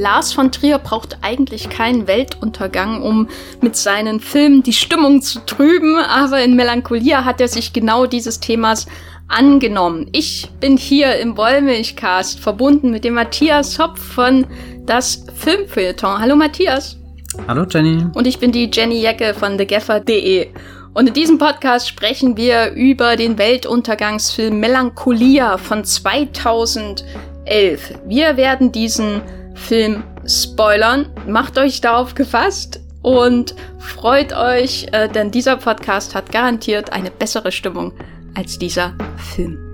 Lars von Trier braucht eigentlich keinen Weltuntergang, um mit seinen Filmen die Stimmung zu trüben, aber in Melancholia hat er sich genau dieses Themas angenommen. Ich bin hier im Wollmilchcast verbunden mit dem Matthias Hopf von Das Filmfeuilleton. Hallo Matthias. Hallo Jenny. Und ich bin die Jenny Jecke von thegaffer.de. Und in diesem Podcast sprechen wir über den Weltuntergangsfilm Melancholia von 2011. Wir werden diesen Film spoilern. Macht euch darauf gefasst und freut euch, äh, denn dieser Podcast hat garantiert eine bessere Stimmung als dieser Film.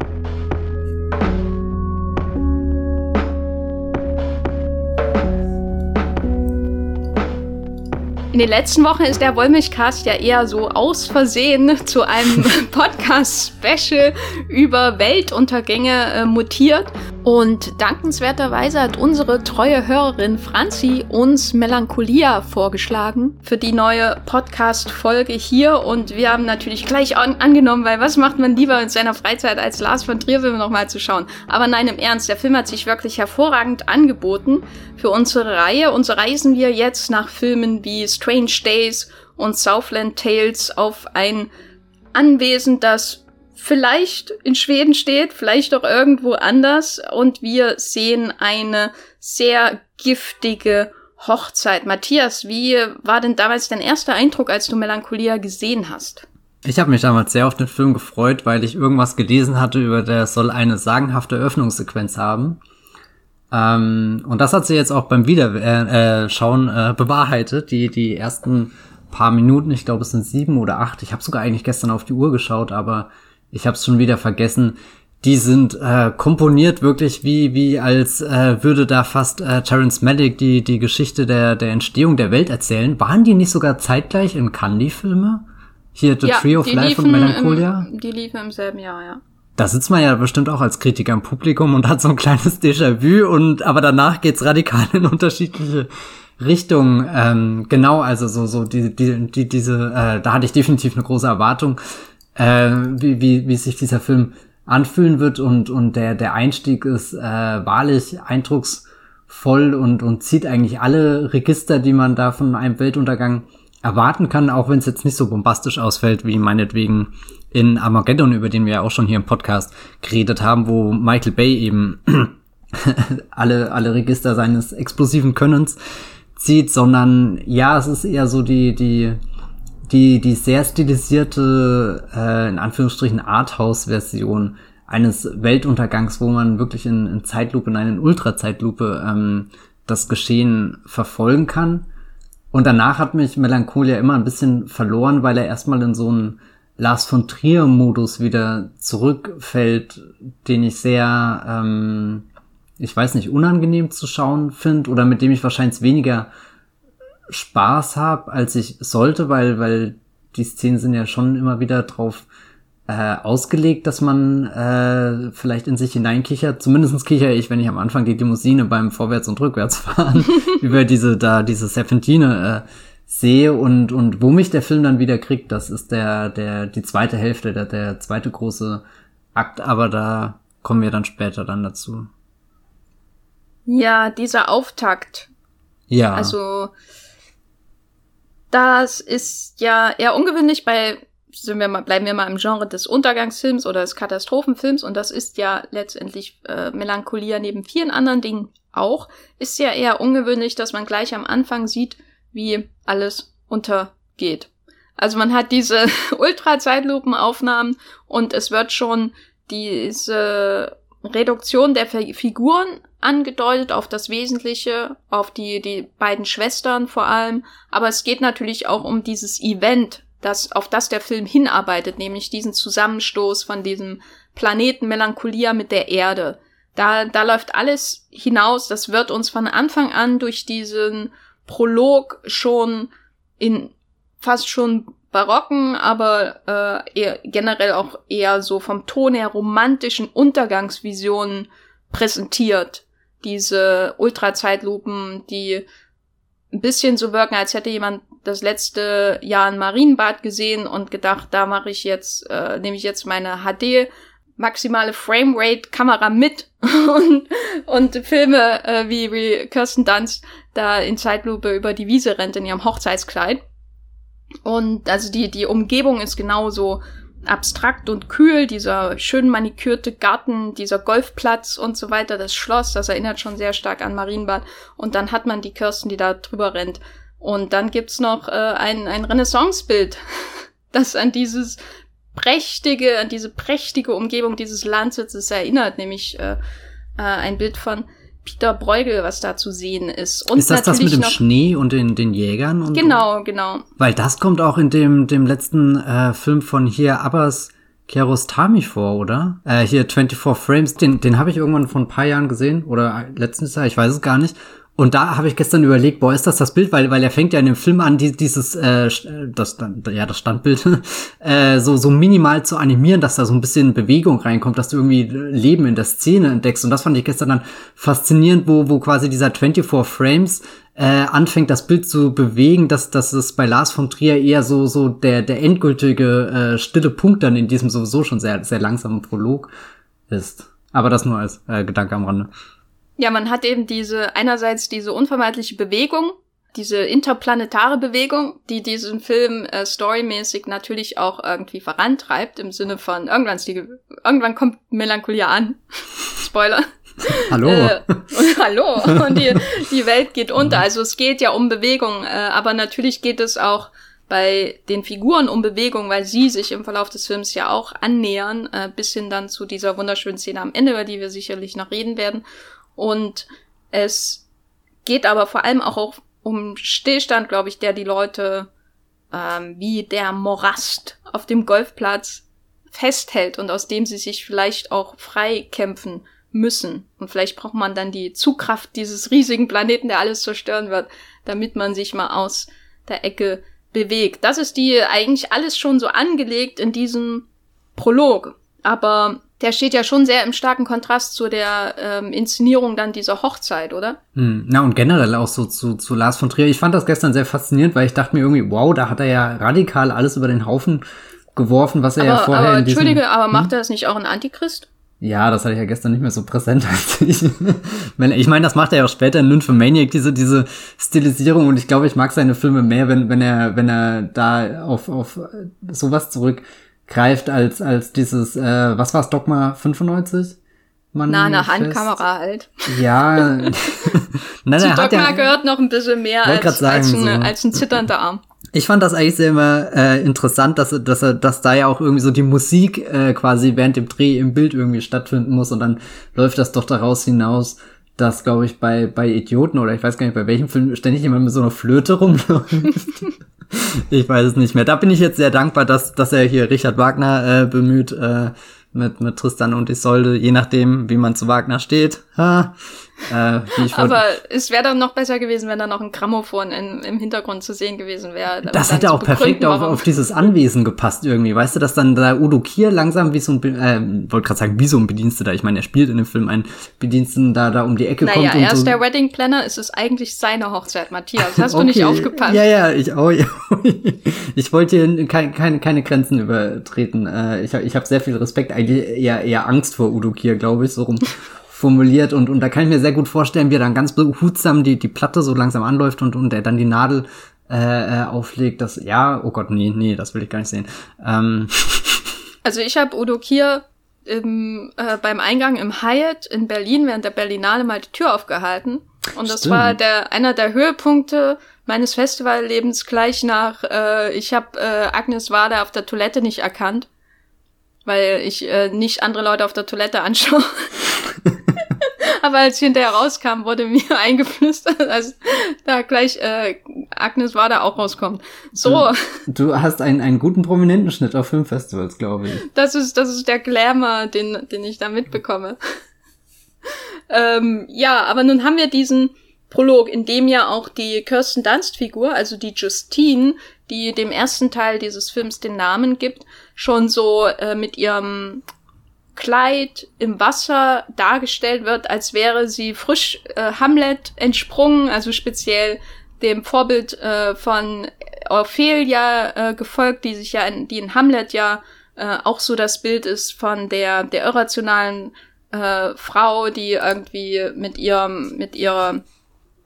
In den letzten Wochen ist der Wollmilchcast ja eher so aus Versehen zu einem Podcast-Special über Weltuntergänge äh, mutiert. Und dankenswerterweise hat unsere treue Hörerin Franzi uns Melancholia vorgeschlagen für die neue Podcast-Folge hier. Und wir haben natürlich gleich an angenommen, weil was macht man lieber in seiner Freizeit als Lars von Trier Filme nochmal zu schauen? Aber nein, im Ernst, der Film hat sich wirklich hervorragend angeboten für unsere Reihe. Und so reisen wir jetzt nach Filmen wie Strange Days und Southland Tales auf ein Anwesen, das vielleicht in Schweden steht, vielleicht auch irgendwo anders. Und wir sehen eine sehr giftige Hochzeit. Matthias, wie war denn damals dein erster Eindruck, als du Melancholia gesehen hast? Ich habe mich damals sehr auf den Film gefreut, weil ich irgendwas gelesen hatte über der soll eine sagenhafte Öffnungssequenz haben. Ähm, und das hat sie jetzt auch beim Wiederschauen äh, äh, bewahrheitet. Die, die ersten paar Minuten, ich glaube es sind sieben oder acht. Ich habe sogar eigentlich gestern auf die Uhr geschaut, aber ich habe es schon wieder vergessen. Die sind äh, komponiert wirklich wie wie als äh, würde da fast äh, Terence Malick die die Geschichte der der Entstehung der Welt erzählen. Waren die nicht sogar zeitgleich in Cannes die Filme? Hier The ja, Tree of Life und Melancholia? Im, die liefen im selben Jahr, ja. Da sitzt man ja bestimmt auch als Kritiker im Publikum und hat so ein kleines Déjà-vu und aber danach geht's radikal in unterschiedliche Richtungen. Ähm, genau, also so so die die, die diese äh, da hatte ich definitiv eine große Erwartung äh, wie, wie, wie sich dieser Film anfühlen wird und, und der, der Einstieg ist äh, wahrlich eindrucksvoll und, und zieht eigentlich alle Register, die man da von einem Weltuntergang erwarten kann, auch wenn es jetzt nicht so bombastisch ausfällt, wie meinetwegen in Armageddon, über den wir ja auch schon hier im Podcast geredet haben, wo Michael Bay eben alle, alle Register seines explosiven Könnens zieht, sondern ja, es ist eher so die, die, die, die sehr stilisierte, äh, in Anführungsstrichen Arthouse-Version eines Weltuntergangs, wo man wirklich in, in Zeitlupe, nein, in Ultrazeitlupe ähm, das Geschehen verfolgen kann. Und danach hat mich Melancholia immer ein bisschen verloren, weil er erstmal in so einen Lars von Trier-Modus wieder zurückfällt, den ich sehr, ähm, ich weiß nicht, unangenehm zu schauen finde oder mit dem ich wahrscheinlich weniger Spaß habe, als ich sollte, weil, weil die Szenen sind ja schon immer wieder drauf äh, ausgelegt, dass man äh, vielleicht in sich hineinkichert. Zumindestens kichere ich, wenn ich am Anfang die Limousine beim Vorwärts- und Rückwärtsfahren über diese da diese Serpentine äh, sehe und und wo mich der Film dann wieder kriegt, das ist der der die zweite Hälfte, der der zweite große Akt, aber da kommen wir dann später dann dazu. Ja, dieser Auftakt. Ja. Also das ist ja eher ungewöhnlich bei, sind wir mal, bleiben wir mal im Genre des Untergangsfilms oder des Katastrophenfilms und das ist ja letztendlich äh, Melancholia neben vielen anderen Dingen auch, ist ja eher ungewöhnlich, dass man gleich am Anfang sieht, wie alles untergeht. Also man hat diese Ultra-Zeitlupenaufnahmen und es wird schon diese Reduktion der Figuren angedeutet auf das Wesentliche, auf die, die beiden Schwestern vor allem. Aber es geht natürlich auch um dieses Event, das, auf das der Film hinarbeitet, nämlich diesen Zusammenstoß von diesem Planeten Melancholia mit der Erde. Da, da läuft alles hinaus. Das wird uns von Anfang an durch diesen Prolog schon in fast schon barocken, aber äh, eher, generell auch eher so vom Ton her romantischen Untergangsvisionen präsentiert. Diese Ultrazeitlupen, die ein bisschen so wirken, als hätte jemand das letzte Jahr ein Marienbad gesehen und gedacht, da mache ich jetzt, äh, nehme ich jetzt meine HD maximale Framerate-Kamera mit und, und Filme äh, wie, wie Kirsten Dunst da in Zeitlupe über die Wiese rennt in ihrem Hochzeitskleid. Und also die, die Umgebung ist genauso abstrakt und kühl, dieser schön manikürte Garten, dieser Golfplatz und so weiter, das Schloss, das erinnert schon sehr stark an Marienbad. Und dann hat man die Kirsten, die da drüber rennt. Und dann gibt's noch äh, ein, ein Renaissancebild, das an dieses prächtige, an diese prächtige Umgebung dieses Landsitzes erinnert, nämlich äh, äh, ein Bild von Peter Bruegel, was da zu sehen ist. Und ist das das mit dem Schnee und den, den Jägern? Und, genau, genau. Weil das kommt auch in dem, dem letzten äh, Film von hier Abbas Kiarostami vor, oder? Äh, hier 24 Frames, den, den habe ich irgendwann vor ein paar Jahren gesehen oder letztes Jahr, ich weiß es gar nicht. Und da habe ich gestern überlegt, boah, ist das das Bild, weil weil er fängt ja in dem Film an, die, dieses äh, das ja das Standbild äh, so so minimal zu animieren, dass da so ein bisschen Bewegung reinkommt, dass du irgendwie Leben in der Szene entdeckst. Und das fand ich gestern dann faszinierend, wo wo quasi dieser 24 Frames äh, anfängt, das Bild zu bewegen, dass dass es bei Lars von Trier eher so so der der endgültige äh, stille Punkt dann in diesem sowieso schon sehr sehr langsamen Prolog ist. Aber das nur als äh, Gedanke am Rande. Ja, man hat eben diese, einerseits diese unvermeidliche Bewegung, diese interplanetare Bewegung, die diesen Film äh, storymäßig natürlich auch irgendwie vorantreibt, im Sinne von irgendwann, die, irgendwann kommt Melancholia an. Spoiler. Hallo. Äh, und, hallo. Und die, die Welt geht unter. Also es geht ja um Bewegung, äh, aber natürlich geht es auch bei den Figuren um Bewegung, weil sie sich im Verlauf des Films ja auch annähern, äh, bis hin dann zu dieser wunderschönen Szene am Ende, über die wir sicherlich noch reden werden. Und es geht aber vor allem auch um Stillstand, glaube ich, der die Leute ähm, wie der Morast auf dem Golfplatz festhält und aus dem sie sich vielleicht auch frei kämpfen müssen. Und vielleicht braucht man dann die Zugkraft dieses riesigen Planeten, der alles zerstören wird, damit man sich mal aus der Ecke bewegt. Das ist die eigentlich alles schon so angelegt in diesem Prolog. Aber der steht ja schon sehr im starken Kontrast zu der ähm, Inszenierung dann dieser Hochzeit, oder? Hm, na und generell auch so zu, zu Lars von Trier. Ich fand das gestern sehr faszinierend, weil ich dachte mir irgendwie, wow, da hat er ja radikal alles über den Haufen geworfen, was er aber, ja vorher aber, in diesem, Entschuldige, aber hm? macht er das nicht auch ein Antichrist? Ja, das hatte ich ja gestern nicht mehr so präsent als ich. ich meine, das macht er ja auch später in Nymphomaniac, diese, diese Stilisierung und ich glaube, ich mag seine Filme mehr, wenn, wenn er, wenn er da auf, auf sowas zurück greift als, als dieses, äh, was war's, Dogma 95? Man Na, eine Handkamera halt. Ja. Nein, Zu Dogma ja, gehört noch ein bisschen mehr als, sagen, als, ein, so. als ein zitternder Arm. Ich fand das eigentlich sehr immer äh, interessant, dass, dass, dass da ja auch irgendwie so die Musik äh, quasi während dem Dreh im Bild irgendwie stattfinden muss und dann läuft das doch daraus hinaus, dass, glaube ich, bei, bei Idioten oder ich weiß gar nicht, bei welchem Film ständig jemand mit so einer Flöte rumläuft. ich weiß es nicht mehr. Da bin ich jetzt sehr dankbar, dass, dass er hier Richard Wagner äh, bemüht äh, mit, mit Tristan und Isolde, je nachdem, wie man zu Wagner steht. Ha. Äh, Aber es wäre dann noch besser gewesen, wenn da noch ein Grammophon in, im Hintergrund zu sehen gewesen wäre. Das hätte auch perfekt auf, auf dieses Anwesen gepasst irgendwie. Weißt du, dass dann da Udo Kier langsam wie so ein, äh, wollte gerade sagen, wie so ein Bediensteter. Ich meine, er spielt in dem Film einen Bediensteten, da, da um die Ecke naja, kommt. Naja, er ist so der Wedding Planner, es ist eigentlich seine Hochzeit, Matthias. Hast okay. du nicht aufgepasst? Ja, ja, ich auch. ich wollte hier keine, keine, keine Grenzen übertreten. Äh, ich ich habe sehr viel Respekt, eigentlich eher, eher Angst vor Udo Kier, glaube ich, so rum formuliert und, und da kann ich mir sehr gut vorstellen, wie er dann ganz behutsam die, die Platte so langsam anläuft und, und er dann die Nadel äh, äh auflegt, das, ja, oh Gott, nee, nee, das will ich gar nicht sehen. Ähm. Also ich habe Udo Kier im, äh, beim Eingang im Hyatt in Berlin während der Berlinale mal die Tür aufgehalten. Und das Stimmt. war der einer der Höhepunkte meines Festivallebens gleich nach, äh, ich habe äh, Agnes Wader auf der Toilette nicht erkannt, weil ich äh, nicht andere Leute auf der Toilette anschaue. Aber als ich hinterher rauskam, wurde mir eingeflüstert, als da gleich äh, Agnes war da auch rauskommt. So. Du, du hast einen, einen guten prominenten Schnitt auf Filmfestivals, glaube ich. Das ist, das ist der Glamour, den, den ich da mitbekomme. ähm, ja, aber nun haben wir diesen Prolog, in dem ja auch die Kirsten Dunst-Figur, also die Justine, die dem ersten Teil dieses Films den Namen gibt, schon so äh, mit ihrem Kleid im Wasser dargestellt wird, als wäre sie frisch äh, Hamlet entsprungen, also speziell dem Vorbild äh, von Ophelia äh, gefolgt, die sich ja in, die in Hamlet ja äh, auch so das Bild ist von der, der irrationalen äh, Frau, die irgendwie mit ihrem, mit ihrer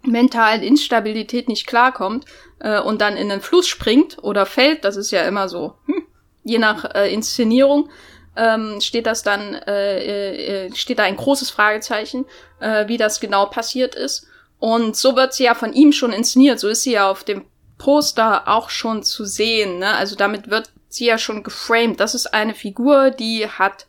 mentalen Instabilität nicht klarkommt äh, und dann in den Fluss springt oder fällt, das ist ja immer so, hm, je nach äh, Inszenierung, ähm, steht das dann, äh, äh, steht da ein großes Fragezeichen, äh, wie das genau passiert ist. Und so wird sie ja von ihm schon inszeniert, so ist sie ja auf dem Poster auch schon zu sehen. Ne? Also damit wird sie ja schon geframed. Das ist eine Figur, die hat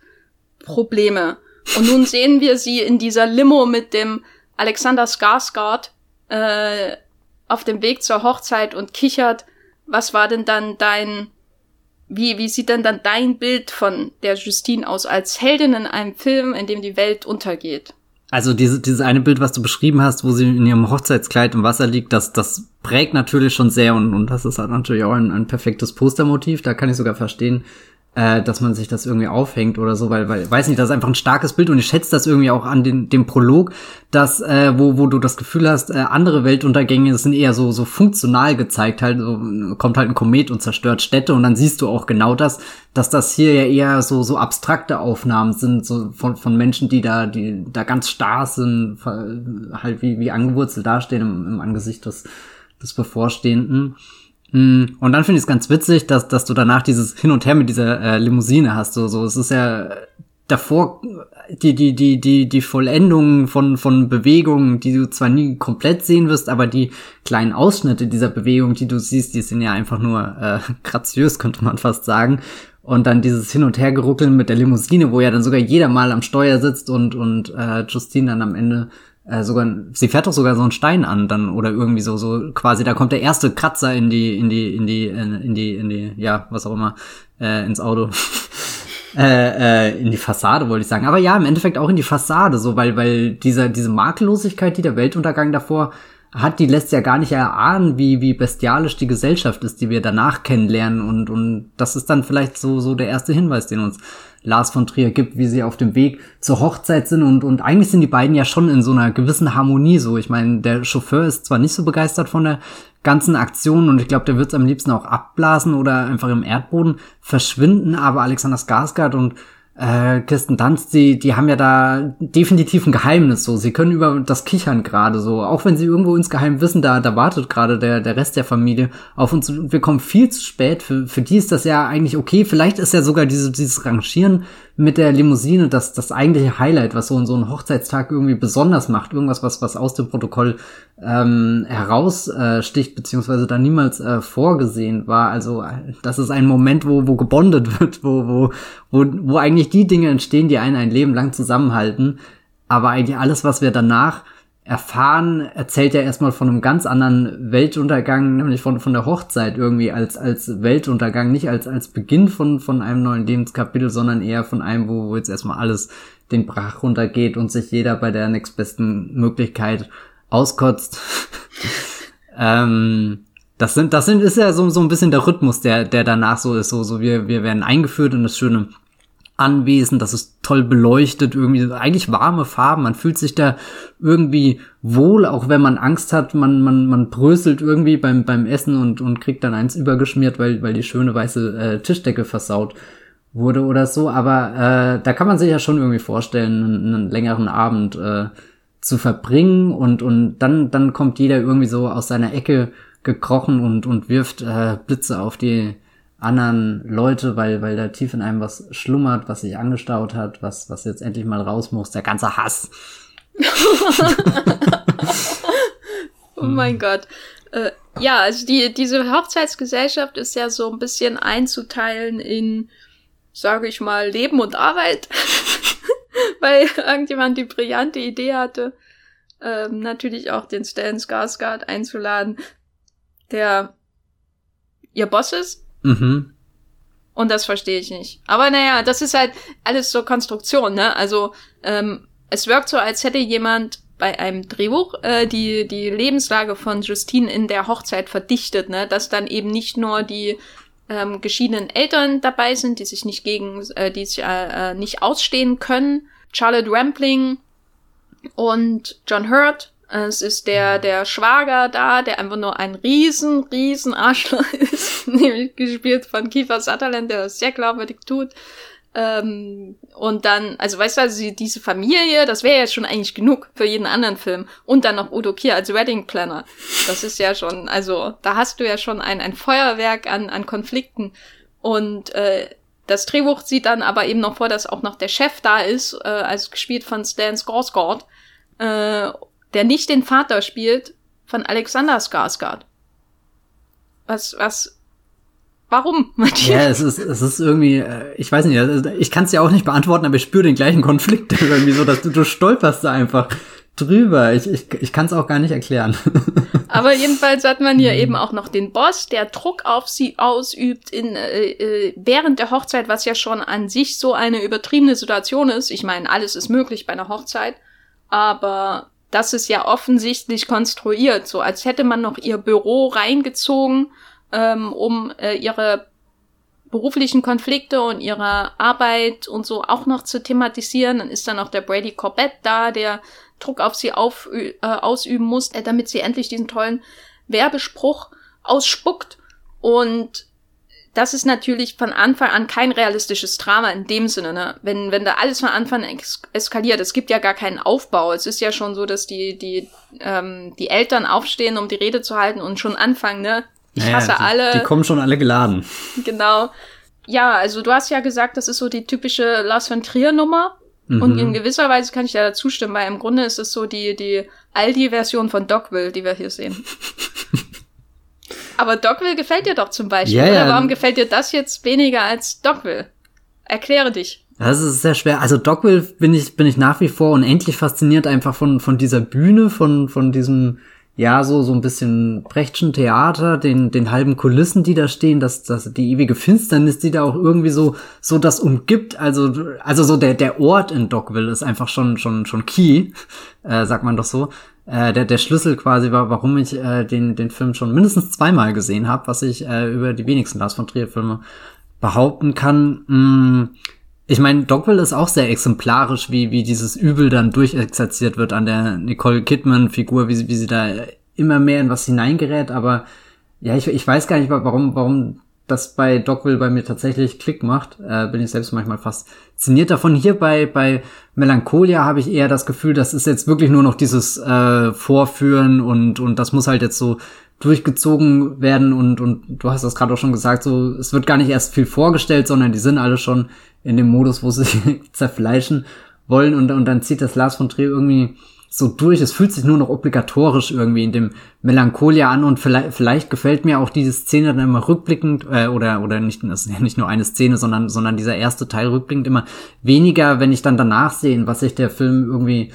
Probleme. Und nun sehen wir sie in dieser Limo mit dem Alexander Skarsgård äh, auf dem Weg zur Hochzeit und kichert. Was war denn dann dein, wie, wie sieht denn dann dein Bild von der Justine aus als Heldin in einem Film, in dem die Welt untergeht? Also diese, dieses eine Bild, was du beschrieben hast, wo sie in ihrem Hochzeitskleid im Wasser liegt, das, das prägt natürlich schon sehr und, und das ist halt natürlich auch ein, ein perfektes Postermotiv. Da kann ich sogar verstehen, äh, dass man sich das irgendwie aufhängt oder so, weil, weil, weiß nicht, das ist einfach ein starkes Bild und ich schätze das irgendwie auch an den, dem Prolog, dass, äh, wo, wo du das Gefühl hast, äh, andere Weltuntergänge sind eher so, so funktional gezeigt, halt, so, kommt halt ein Komet und zerstört Städte und dann siehst du auch genau das, dass das hier ja eher so, so abstrakte Aufnahmen sind, so von, von Menschen, die da, die da ganz starr sind, halt wie, wie angewurzelt dastehen im, im Angesicht des, des Bevorstehenden. Mm, und dann finde ich es ganz witzig, dass, dass du danach dieses Hin und Her mit dieser äh, Limousine hast. So, so, es ist ja davor die, die, die, die, die Vollendung von, von Bewegungen, die du zwar nie komplett sehen wirst, aber die kleinen Ausschnitte dieser Bewegung, die du siehst, die sind ja einfach nur äh, graziös, könnte man fast sagen. Und dann dieses Hin- und Hergeruckeln mit der Limousine, wo ja dann sogar jeder mal am Steuer sitzt und, und äh, Justine dann am Ende äh, sogar, sie fährt doch sogar so einen Stein an dann oder irgendwie so, so quasi, da kommt der erste Kratzer in die, in die, in die, in die, in die, ja, was auch immer, äh, ins Auto. äh, äh, in die Fassade, wollte ich sagen. Aber ja, im Endeffekt auch in die Fassade, so, weil, weil dieser, diese Makellosigkeit, die der Weltuntergang davor hat, die lässt ja gar nicht erahnen, wie, wie bestialisch die Gesellschaft ist, die wir danach kennenlernen. Und, und das ist dann vielleicht so, so der erste Hinweis, den uns Lars von Trier gibt, wie sie auf dem Weg zur Hochzeit sind und, und eigentlich sind die beiden ja schon in so einer gewissen Harmonie so. Ich meine, der Chauffeur ist zwar nicht so begeistert von der ganzen Aktion und ich glaube, der wird es am liebsten auch abblasen oder einfach im Erdboden verschwinden, aber Alexander Skarsgård und äh, Kirsten Dunst, die, die haben ja da definitiv ein Geheimnis so. Sie können über das kichern gerade so. Auch wenn sie irgendwo insgeheim wissen, da, da wartet gerade der, der Rest der Familie auf uns. Wir kommen viel zu spät. Für, für die ist das ja eigentlich okay. Vielleicht ist ja sogar diese, dieses Rangieren mit der Limousine das, das eigentliche Highlight, was so, so ein Hochzeitstag irgendwie besonders macht. Irgendwas, was, was aus dem Protokoll ähm, heraussticht, äh, beziehungsweise da niemals äh, vorgesehen war. Also das ist ein Moment, wo, wo gebondet wird, wo, wo, wo, wo eigentlich die Dinge entstehen, die einen ein Leben lang zusammenhalten. Aber eigentlich alles, was wir danach erfahren, erzählt er erstmal von einem ganz anderen Weltuntergang, nämlich von, von der Hochzeit irgendwie als, als Weltuntergang, nicht als, als Beginn von, von einem neuen Lebenskapitel, sondern eher von einem, wo, wo jetzt erstmal alles den Brach runtergeht und sich jeder bei der nächstbesten Möglichkeit auskotzt. ähm, das sind, das sind, ist ja so, so ein bisschen der Rhythmus, der, der danach so ist, so, so wir, wir werden eingeführt in das schöne Anwesen, das ist toll beleuchtet, irgendwie eigentlich warme Farben, man fühlt sich da irgendwie wohl, auch wenn man Angst hat, man, man, man bröselt irgendwie beim, beim Essen und, und kriegt dann eins übergeschmiert, weil, weil die schöne weiße äh, Tischdecke versaut wurde oder so, aber äh, da kann man sich ja schon irgendwie vorstellen, einen, einen längeren Abend äh, zu verbringen und, und dann, dann kommt jeder irgendwie so aus seiner Ecke gekrochen und, und wirft äh, Blitze auf die anderen Leute, weil, weil da tief in einem was schlummert, was sich angestaut hat, was, was jetzt endlich mal raus muss, der ganze Hass. oh mein Gott. Äh, ja, also die, diese Hochzeitsgesellschaft ist ja so ein bisschen einzuteilen in, sage ich mal, Leben und Arbeit. weil irgendjemand die brillante Idee hatte, ähm, natürlich auch den Stan Skarsgård einzuladen, der ihr Boss ist Mhm. Und das verstehe ich nicht. Aber naja, das ist halt alles so Konstruktion, ne? Also ähm, es wirkt so, als hätte jemand bei einem Drehbuch äh, die die Lebenslage von Justine in der Hochzeit verdichtet, ne? Dass dann eben nicht nur die ähm, geschiedenen Eltern dabei sind, die sich nicht gegen, äh, die sich äh, äh nicht ausstehen können. Charlotte Rampling und John Hurt Es ist der, der Schwager da, der einfach nur ein riesen, riesen Arschloch ist, nämlich gespielt von Kiefer Sutherland, der das sehr glaubwürdig tut. Ähm, und dann, also weißt du, also diese Familie, das wäre jetzt schon eigentlich genug für jeden anderen Film. Und dann noch Udo Kier als Wedding Planner. Das ist ja schon, also da hast du ja schon ein, ein Feuerwerk an, an Konflikten. Und äh, das Drehbuch sieht dann aber eben noch vor, dass auch noch der Chef da ist, äh, also gespielt von Stan Skarsgård, äh, der nicht den Vater spielt von Alexander Skarsgård. Was, was Warum, Matthias? Ja, es ist, es ist irgendwie, äh, ich weiß nicht, also, ich kann es ja auch nicht beantworten, aber ich spüre den gleichen Konflikt irgendwie so, dass du, du stolperst da einfach drüber. Ich, ich, ich kann es auch gar nicht erklären. Aber jedenfalls hat man hier eben auch noch den Boss, der Druck auf sie ausübt in, äh, äh, während der Hochzeit, was ja schon an sich so eine übertriebene Situation ist. Ich meine, alles ist möglich bei einer Hochzeit, aber das ist ja offensichtlich konstruiert, so als hätte man noch ihr Büro reingezogen ähm, um äh, ihre beruflichen Konflikte und ihre Arbeit und so auch noch zu thematisieren. Dann ist dann auch der Brady Corbett da, der Druck auf sie auf, äh, ausüben muss, äh, damit sie endlich diesen tollen Werbespruch ausspuckt. Und das ist natürlich von Anfang an kein realistisches Drama in dem Sinne, ne? Wenn, wenn da alles von Anfang an eskaliert, es gibt ja gar keinen Aufbau. Es ist ja schon so, dass die, die, ähm, die Eltern aufstehen, um die Rede zu halten und schon anfangen, ne? Ich naja, hasse die, alle. Die kommen schon alle geladen. Genau. Ja, also du hast ja gesagt, das ist so die typische Lars von Trier Nummer. Mhm. Und in gewisser Weise kann ich da zustimmen, weil im Grunde ist es so die, die Aldi-Version von Dogville, die wir hier sehen. Aber Dogville gefällt dir doch zum Beispiel. Ja, ja. Oder warum gefällt dir das jetzt weniger als Dogville? Erkläre dich. Das ist sehr schwer. Also Dogville bin ich, bin ich nach wie vor unendlich fasziniert einfach von, von dieser Bühne, von, von diesem, ja, so, so ein bisschen Brechtschen Theater, den, den halben Kulissen, die da stehen, das, das, die ewige Finsternis, die da auch irgendwie so, so das umgibt. Also, also so der, der Ort in Dogville ist einfach schon, schon, schon key, äh, sagt man doch so. Äh, der, der Schlüssel quasi war, warum ich äh, den, den Film schon mindestens zweimal gesehen habe, was ich äh, über die wenigsten Lars von Trier Filme behaupten kann. Mh, mm, ich meine, Dogville ist auch sehr exemplarisch, wie, wie dieses Übel dann durchexerziert wird an der Nicole Kidman-Figur, wie, sie wie sie da immer mehr in was hineingerät, aber ja, ich, ich weiß gar nicht, warum, warum das bei Dogville bei mir tatsächlich Klick macht. Äh, bin ich selbst manchmal fasziniert davon. Hier bei, bei Melancholia habe ich eher das Gefühl, das ist jetzt wirklich nur noch dieses äh, Vorführen und, und das muss halt jetzt so durchgezogen werden und, und du hast das gerade auch schon gesagt, so, es wird gar nicht erst viel vorgestellt, sondern die sind alle schon in dem Modus, wo sie zerfleischen wollen und, und dann zieht das Lars von Trier irgendwie so durch. Es fühlt sich nur noch obligatorisch irgendwie in dem Melancholia an und vielleicht, vielleicht gefällt mir auch diese Szene dann immer rückblickend äh, oder oder nicht das ist ja nicht nur eine Szene, sondern sondern dieser erste Teil rückblickend immer weniger, wenn ich dann danach sehe, was sich der Film irgendwie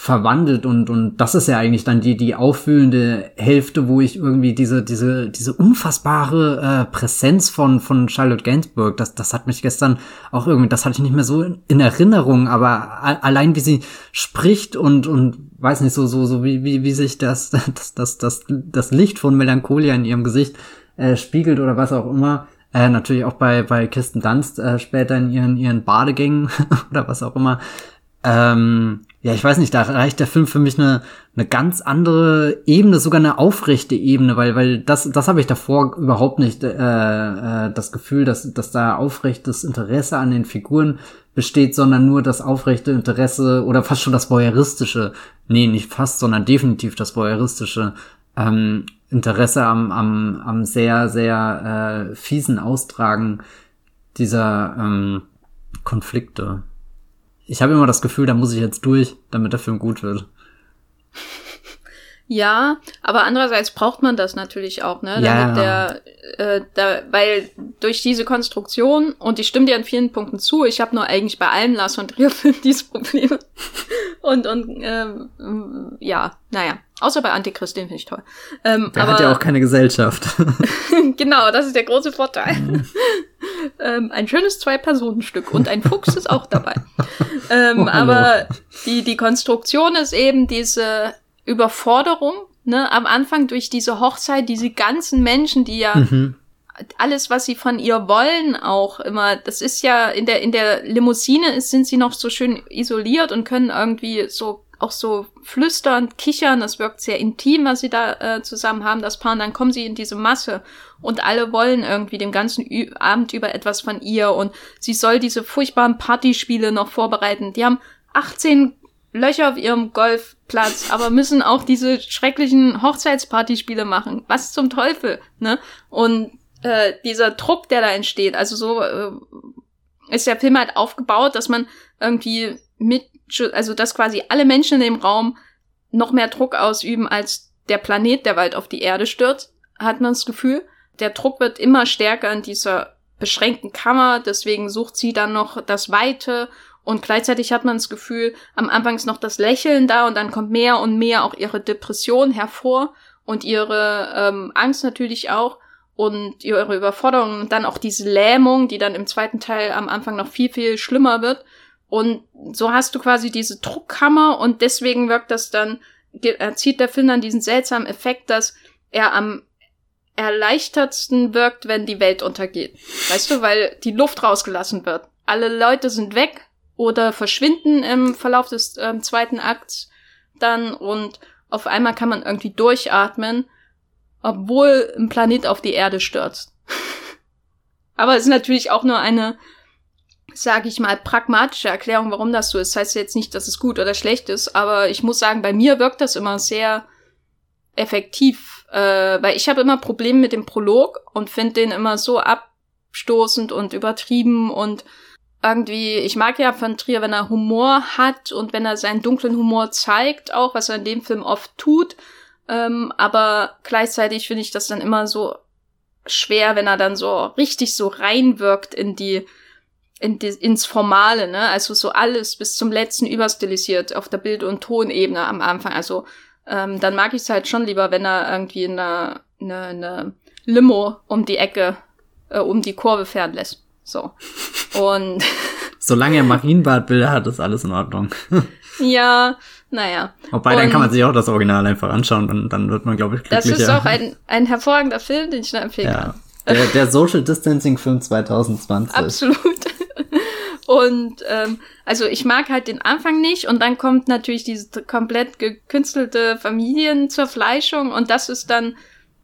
verwandelt und und das ist ja eigentlich dann die die auffühlende Hälfte, wo ich irgendwie diese diese diese unfassbare äh, Präsenz von von Charlotte Gainsbourg, das das hat mich gestern auch irgendwie, das hatte ich nicht mehr so in Erinnerung, aber allein wie sie spricht und und weiß nicht so so so wie wie wie sich das das das das das Licht von Melancholia in ihrem Gesicht äh, spiegelt oder was auch immer. Äh, natürlich auch bei bei Kirsten Dunst äh, später in ihren ihren Badegängen oder was auch immer. Ähm, ja, ich weiß nicht, da reicht der Film für mich eine, eine ganz andere Ebene, sogar eine aufrechte Ebene, weil, weil das, das habe ich davor überhaupt nicht äh, äh, das Gefühl, dass, dass da aufrechtes Interesse an den Figuren besteht, sondern nur das aufrechte Interesse oder fast schon das voyeuristische, nee, nicht fast, sondern definitiv das voyeuristische ähm, Interesse am, am, am sehr, sehr äh, fiesen Austragen dieser ähm, Konflikte ich habe immer das Gefühl, da muss ich jetzt durch, damit der Film gut wird. Ja, aber andererseits braucht man das natürlich auch, ne? Ja. der, äh, da, weil durch diese Konstruktion, und ich stimme dir an vielen Punkten zu, ich habe nur eigentlich bei allen Lars von Trier Filmen diese Probleme. und, und ähm, ja, naja. Außer bei Antichrist, den finde ich toll. Ähm, der aber, hat ja auch keine Gesellschaft. genau, das ist der große Vorteil. Mhm. ähm, ein schönes Zwei-Personen-Stück und ein Fuchs ist auch dabei. Ähm, oh, aber die, die Konstruktion ist eben diese Überforderung, ne, am Anfang durch diese Hochzeit, diese ganzen Menschen, die ja mhm. alles, was sie von ihr wollen, auch immer, das ist ja in der, in der Limousine ist, sind sie noch so schön isoliert und können irgendwie so auch so flüsternd, kichern. Das wirkt sehr intim, was sie da äh, zusammen haben, das Paar. Und dann kommen sie in diese Masse und alle wollen irgendwie den ganzen Ü Abend über etwas von ihr und sie soll diese furchtbaren Partyspiele noch vorbereiten. Die haben 18 Löcher auf ihrem Golfplatz, aber müssen auch diese schrecklichen Hochzeitspartyspiele machen. Was zum Teufel, ne? Und äh, dieser Druck, der da entsteht, also so äh, ist der Film halt aufgebaut, dass man irgendwie mit, also dass quasi alle Menschen in dem Raum noch mehr Druck ausüben, als der Planet, der bald auf die Erde stürzt, hat man das Gefühl. Der Druck wird immer stärker in dieser beschränkten Kammer, deswegen sucht sie dann noch das Weite und gleichzeitig hat man das Gefühl, am Anfang ist noch das Lächeln da und dann kommt mehr und mehr auch ihre Depression hervor und ihre ähm, Angst natürlich auch und ihre Überforderung und dann auch diese Lähmung, die dann im zweiten Teil am Anfang noch viel, viel schlimmer wird. Und so hast du quasi diese Druckkammer und deswegen wirkt das dann, erzielt der Film dann diesen seltsamen Effekt, dass er am erleichtertsten wirkt, wenn die Welt untergeht. Weißt du, weil die Luft rausgelassen wird. Alle Leute sind weg oder verschwinden im Verlauf des äh, zweiten Akts dann und auf einmal kann man irgendwie durchatmen obwohl ein Planet auf die Erde stürzt. Aber es ist natürlich auch nur eine, sage ich mal, pragmatische Erklärung, warum das so ist. Das heißt jetzt nicht, dass es gut oder schlecht ist, aber ich muss sagen, bei mir wirkt das immer sehr effektiv, äh, weil ich habe immer Probleme mit dem Prolog und finde den immer so abstoßend und übertrieben und irgendwie, ich mag ja von Trier, wenn er Humor hat und wenn er seinen dunklen Humor zeigt, auch was er in dem Film oft tut, ähm, aber gleichzeitig finde ich das dann immer so schwer, wenn er dann so richtig so reinwirkt in die, in die, ins Formale, ne? Also so alles bis zum letzten überstilisiert auf der Bild- und Tonebene am Anfang. Also ähm, dann mag ich es halt schon lieber, wenn er irgendwie eine, eine, eine Limo um die Ecke, äh, um die Kurve fahren lässt. So. Und Solange er Marienbadbilder hat, ist alles in Ordnung. ja, naja. Wobei, dann kann man sich auch das Original einfach anschauen, dann, dann wird man, glaube ich, glücklicher. Das ist auch ein, ein hervorragender Film, den ich nur empfehlen ja. kann. Der, der Social Distancing Film 2020. Absolut. Und ähm, also ich mag halt den Anfang nicht und dann kommt natürlich diese komplett gekünstelte Familienzerfleischung und das ist dann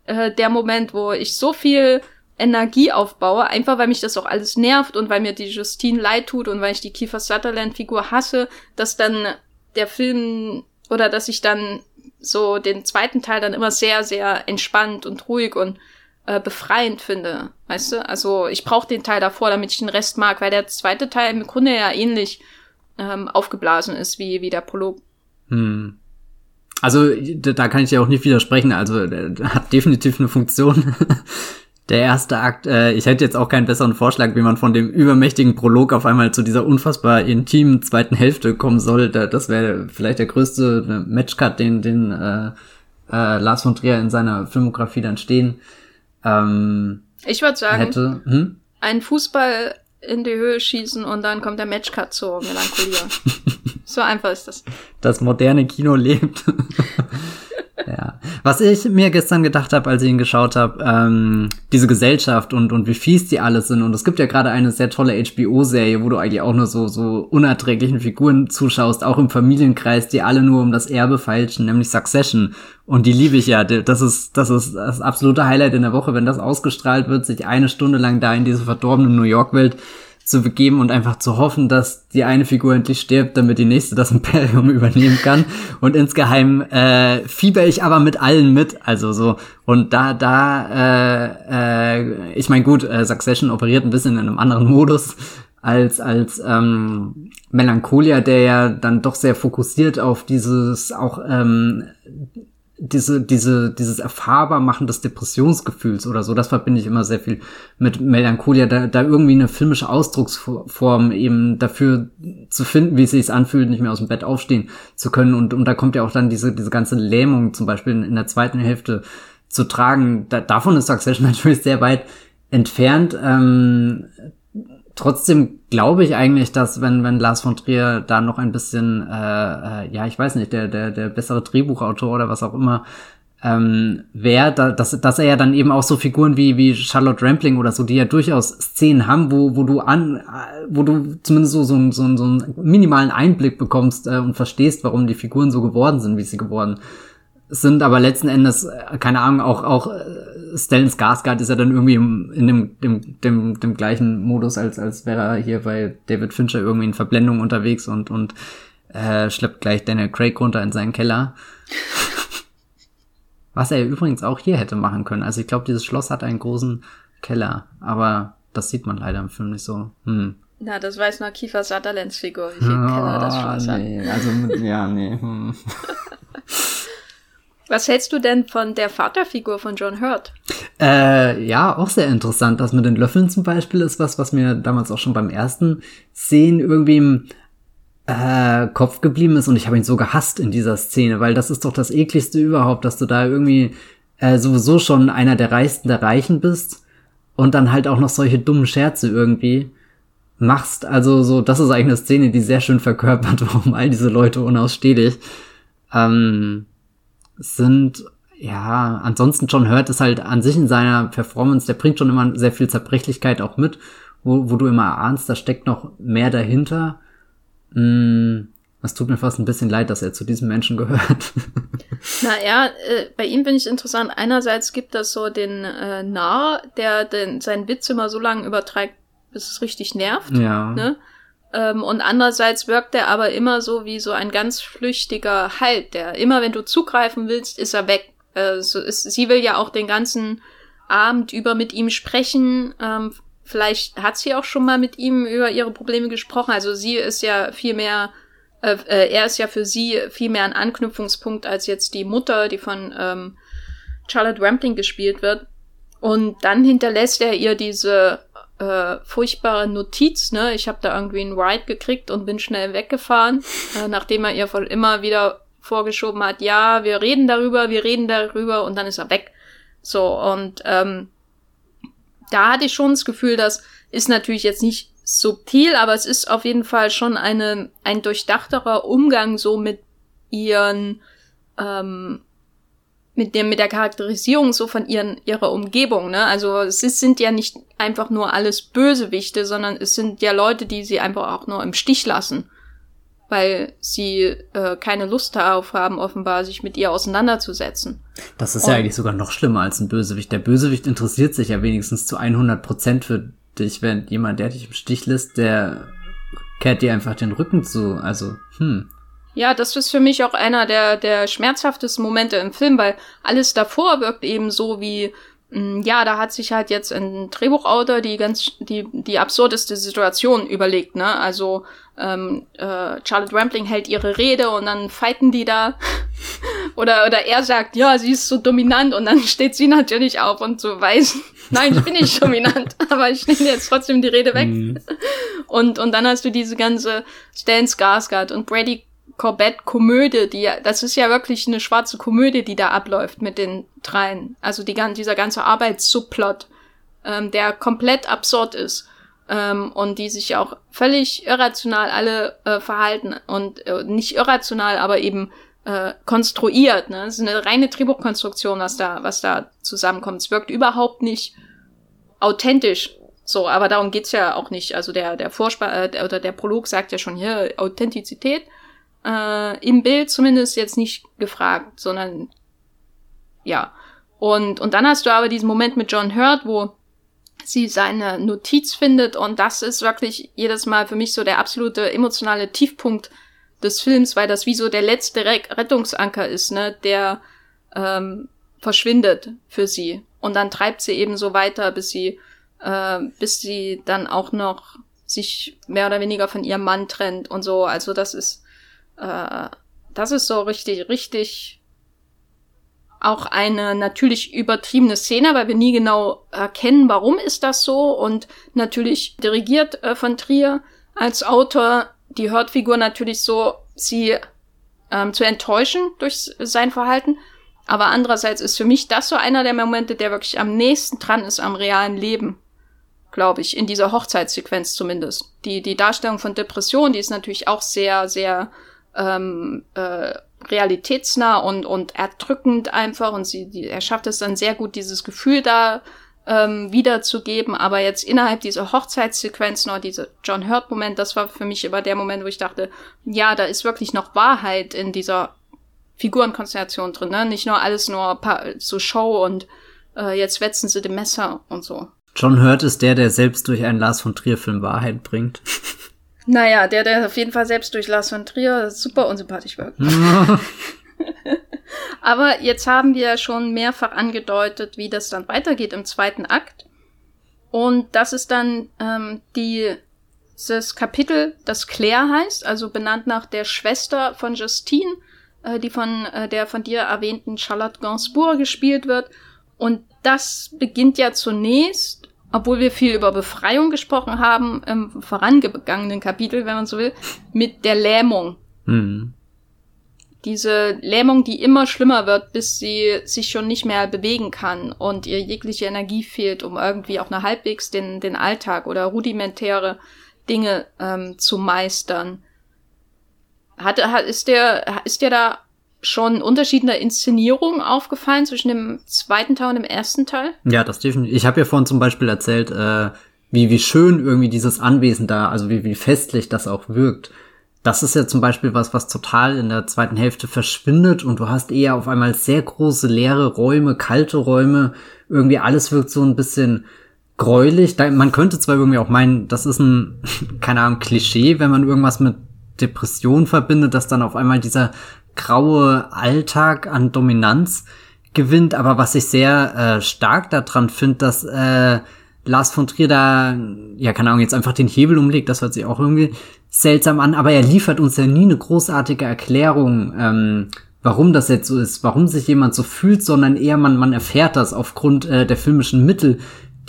äh, der Moment, wo ich so viel Energie aufbaue, einfach weil mich das auch alles nervt und weil mir die Justine leid tut und weil ich die Kiefer Sutherland Figur hasse, dass dann der Film oder dass ich dann so den zweiten Teil dann immer sehr, sehr entspannt und ruhig und äh, befreiend finde. Weißt du? Also ich brauche den Teil davor, damit ich den Rest mag, weil der zweite Teil im Grunde ja ähnlich ähm, aufgeblasen ist wie, wie der Prolog. Hm. Also da kann ich ja auch nicht widersprechen. Also hat definitiv eine Funktion. der erste Akt, äh, ich hätte jetzt auch keinen besseren Vorschlag, wie man von dem übermächtigen Prolog auf einmal zu dieser unfassbar intimen zweiten Hälfte kommen soll. Da, das wäre vielleicht der größte äh, Matchcut, den, den äh, äh, Lars von Trier in seiner Filmografie dann stehen. Ähm, ich würde sagen, hätte, hm? ein Fußball in die Höhe schießen und dann kommt der Matchcut zur Melancholie. so einfach ist das. Das moderne Kino lebt. Ja. Was ich mir gestern gedacht habe, als ich ihn geschaut habe, ähm, diese Gesellschaft und, und wie fies die alles sind. Und es gibt ja gerade eine sehr tolle HBO-Serie, wo du eigentlich auch nur so, so unerträglichen Figuren zuschaust, auch im Familienkreis, die alle nur um das Erbe feilschen, nämlich Succession. Und die liebe ich ja. Das ist, das ist das absolute Highlight in der Woche, wenn das ausgestrahlt wird, sich eine Stunde lang da in diese verdorbene New York-Welt zu begeben und einfach zu hoffen, dass die eine Figur endlich stirbt, damit die nächste das Imperium übernehmen kann. Und insgeheim äh, fieber ich aber mit allen mit. Also so. Und da, da, äh, äh, ich meine, gut, äh, Succession operiert ein bisschen in einem anderen Modus als als ähm, Melancholia, der ja dann doch sehr fokussiert auf dieses auch ähm, diese, diese, dieses Erfahrbarmachen des Depressionsgefühls oder so, das verbinde ich immer sehr viel mit Melancholia, da, da irgendwie eine filmische Ausdrucksform eben dafür zu finden, wie es sich anfühlt, nicht mehr aus dem Bett aufstehen zu können. Und, und da kommt ja auch dann diese, diese ganze Lähmung zum Beispiel in, in der zweiten Hälfte zu tragen. Da, davon ist Succession natürlich sehr weit entfernt. Ähm, trotzdem glaube ich eigentlich, dass wenn, wenn Lars von Trier da noch ein bisschen, äh, äh, ja, ich weiß nicht, der, der, der bessere Drehbuchautor oder was auch immer ähm, wäre, da, dass, dass er ja dann eben auch so Figuren wie, wie Charlotte Rampling oder so, die ja durchaus Szenen haben, wo, wo du an, wo du zumindest so, so, so, so einen minimalen Einblick bekommst äh, und verstehst, warum die Figuren so geworden sind, wie sie geworden sind, aber letzten Endes, äh, keine Ahnung, auch, auch äh, Stellan Skarsgård ist ja dann irgendwie in dem, dem, dem, dem gleichen Modus, als, als wäre er hier bei David Fincher irgendwie in Verblendung unterwegs und, und äh, schleppt gleich Daniel Craig runter in seinen Keller. Was er übrigens auch hier hätte machen können. Also ich glaube, dieses Schloss hat einen großen Keller, aber das sieht man leider im Film nicht so. Hm. Na, das weiß nur Kiefer Sutherlands Figur, wie viel oh, Keller das Schloss nee. hat. Also, ja, nee. Hm. Was hältst du denn von der Vaterfigur von John Hurt? Äh, ja, auch sehr interessant. Das mit den Löffeln zum Beispiel ist was, was mir damals auch schon beim ersten Sehen irgendwie im äh, Kopf geblieben ist und ich habe ihn so gehasst in dieser Szene, weil das ist doch das ekligste überhaupt, dass du da irgendwie äh, sowieso schon einer der Reichsten der Reichen bist und dann halt auch noch solche dummen Scherze irgendwie machst. Also so, das ist eigentlich eine Szene, die sehr schön verkörpert, warum all diese Leute unausstehlich ähm, sind. Ja, ansonsten John Hurt ist halt an sich in seiner Performance, der bringt schon immer sehr viel Zerbrechlichkeit auch mit, wo, wo du immer ahnst, da steckt noch mehr dahinter. Mm, es tut mir fast ein bisschen leid, dass er zu diesem Menschen gehört. naja, äh, bei ihm finde ich interessant. Einerseits gibt es so den äh, Narr, der den, seinen Witz immer so lange übertreibt, bis es richtig nervt. Ja. Ne? Ähm, und andererseits wirkt er aber immer so wie so ein ganz flüchtiger Halt, der immer, wenn du zugreifen willst, ist er weg. Äh, so ist, sie will ja auch den ganzen Abend über mit ihm sprechen, ähm, Vielleicht hat sie auch schon mal mit ihm über ihre Probleme gesprochen. Also sie ist ja viel mehr, äh, äh, er ist ja für sie viel mehr ein Anknüpfungspunkt als jetzt die Mutter, die von ähm, Charlotte Rampling gespielt wird. Und dann hinterlässt er ihr diese äh, furchtbare Notiz, ne? Ich habe da irgendwie einen Ride gekriegt und bin schnell weggefahren, äh, nachdem er ihr voll immer wieder vorgeschoben hat, ja, wir reden darüber, wir reden darüber und dann ist er weg. So, und ähm, da hatte ich schon das Gefühl, das ist natürlich jetzt nicht subtil, aber es ist auf jeden Fall schon eine, ein durchdachterer Umgang so mit ihren, ähm, mit dem, mit der Charakterisierung so von ihren, ihrer Umgebung, ne? Also es ist, sind ja nicht einfach nur alles Bösewichte, sondern es sind ja Leute, die sie einfach auch nur im Stich lassen weil sie äh, keine Lust darauf haben, offenbar sich mit ihr auseinanderzusetzen. Das ist Und, ja eigentlich sogar noch schlimmer als ein Bösewicht. Der Bösewicht interessiert sich ja wenigstens zu 100 Prozent für dich, wenn jemand, der dich im Stich lässt, der kehrt dir einfach den Rücken zu. Also, hm. Ja, das ist für mich auch einer der, der schmerzhaftesten Momente im Film, weil alles davor wirkt eben so wie, Mm, ja, da hat sich halt jetzt ein Drehbuchautor die ganz die die absurdeste Situation überlegt, ne? Also ähm, äh, Charlotte Rampling hält ihre Rede und dann fighten die da oder oder er sagt, ja, sie ist so dominant und dann steht sie natürlich auf und so weiß, nein, ich bin nicht dominant, aber ich nehme jetzt trotzdem die Rede weg. Mhm. Und und dann hast du diese ganze Stan Skarsgård und Brady Corbett-Komödie, die das ist ja wirklich eine schwarze Komödie, die da abläuft mit den dreien. Also die, dieser ganze Arbeitssubplot, ähm, der komplett absurd ist. Ähm, und die sich auch völlig irrational alle äh, verhalten und äh, nicht irrational, aber eben äh, konstruiert. Ne? Es ist eine reine Drehbuchkonstruktion, was da, was da zusammenkommt. Es wirkt überhaupt nicht authentisch. So, aber darum geht's ja auch nicht. Also der, der Vorspar äh, oder der Prolog sagt ja schon hier Authentizität äh, im Bild zumindest jetzt nicht gefragt, sondern ja. Und, und dann hast du aber diesen Moment mit John Hurt, wo sie seine Notiz findet und das ist wirklich jedes Mal für mich so der absolute emotionale Tiefpunkt des Films, weil das wie so der letzte Rettungsanker ist, ne, der ähm, verschwindet für sie. Und dann treibt sie eben so weiter, bis sie, äh, bis sie dann auch noch sich mehr oder weniger von ihrem Mann trennt und so. Also das ist äh, das ist so richtig, richtig auch eine natürlich übertriebene Szene, weil wir nie genau erkennen, warum ist das so und natürlich dirigiert äh, von Trier als Autor die Hörtfigur natürlich so, sie ähm, zu enttäuschen durch sein Verhalten. Aber andererseits ist für mich das so einer der Momente, der wirklich am nächsten dran ist am realen Leben, glaube ich, in dieser Hochzeitssequenz zumindest. Die, die Darstellung von Depression, die ist natürlich auch sehr, sehr ähm, äh, realitätsnah und, und erdrückend einfach und sie, die, er schafft es dann sehr gut, dieses Gefühl da ähm, wiederzugeben, aber jetzt innerhalb dieser Hochzeitssequenz noch dieser John Hurt-Moment, das war für mich immer der Moment, wo ich dachte, ja, da ist wirklich noch Wahrheit in dieser Figurenkonstellation drin, ne? Nicht nur alles nur so Show und äh, jetzt wetzen sie dem Messer und so. John Hurt ist der, der selbst durch einen Lars von Trier-Film Wahrheit bringt. Naja, der, der auf jeden Fall selbst durch Lars von Trier super unsympathisch wirkt. Aber jetzt haben wir schon mehrfach angedeutet, wie das dann weitergeht im zweiten Akt. Und das ist dann ähm, die, das Kapitel, das Claire heißt, also benannt nach der Schwester von Justine, äh, die von äh, der von dir erwähnten Charlotte Gainsbourg gespielt wird. Und das beginnt ja zunächst, obwohl wir viel über Befreiung gesprochen haben, im vorangegangenen Kapitel, wenn man so will, mit der Lähmung. Mhm. Diese Lähmung, die immer schlimmer wird, bis sie sich schon nicht mehr bewegen kann und ihr jegliche Energie fehlt, um irgendwie auch nur halbwegs den, den Alltag oder rudimentäre Dinge ähm, zu meistern. Hat, hat, ist der, ist der da schon ein Unterschied in der Inszenierung aufgefallen zwischen dem zweiten Teil und dem ersten Teil? Ja, das definitiv. Ich habe ja vorhin zum Beispiel erzählt, äh, wie, wie schön irgendwie dieses Anwesen da, also wie, wie festlich das auch wirkt. Das ist ja zum Beispiel was, was total in der zweiten Hälfte verschwindet und du hast eher auf einmal sehr große leere Räume, kalte Räume. Irgendwie alles wirkt so ein bisschen gräulich. Man könnte zwar irgendwie auch meinen, das ist ein, keine Ahnung, Klischee, wenn man irgendwas mit Depression verbindet, dass dann auf einmal dieser graue Alltag an Dominanz gewinnt. Aber was ich sehr äh, stark daran finde, dass äh, Lars von Trier da, ja, keine Ahnung, jetzt einfach den Hebel umlegt, das hört sich auch irgendwie seltsam an, aber er liefert uns ja nie eine großartige Erklärung, ähm, warum das jetzt so ist, warum sich jemand so fühlt, sondern eher man, man erfährt das aufgrund äh, der filmischen Mittel,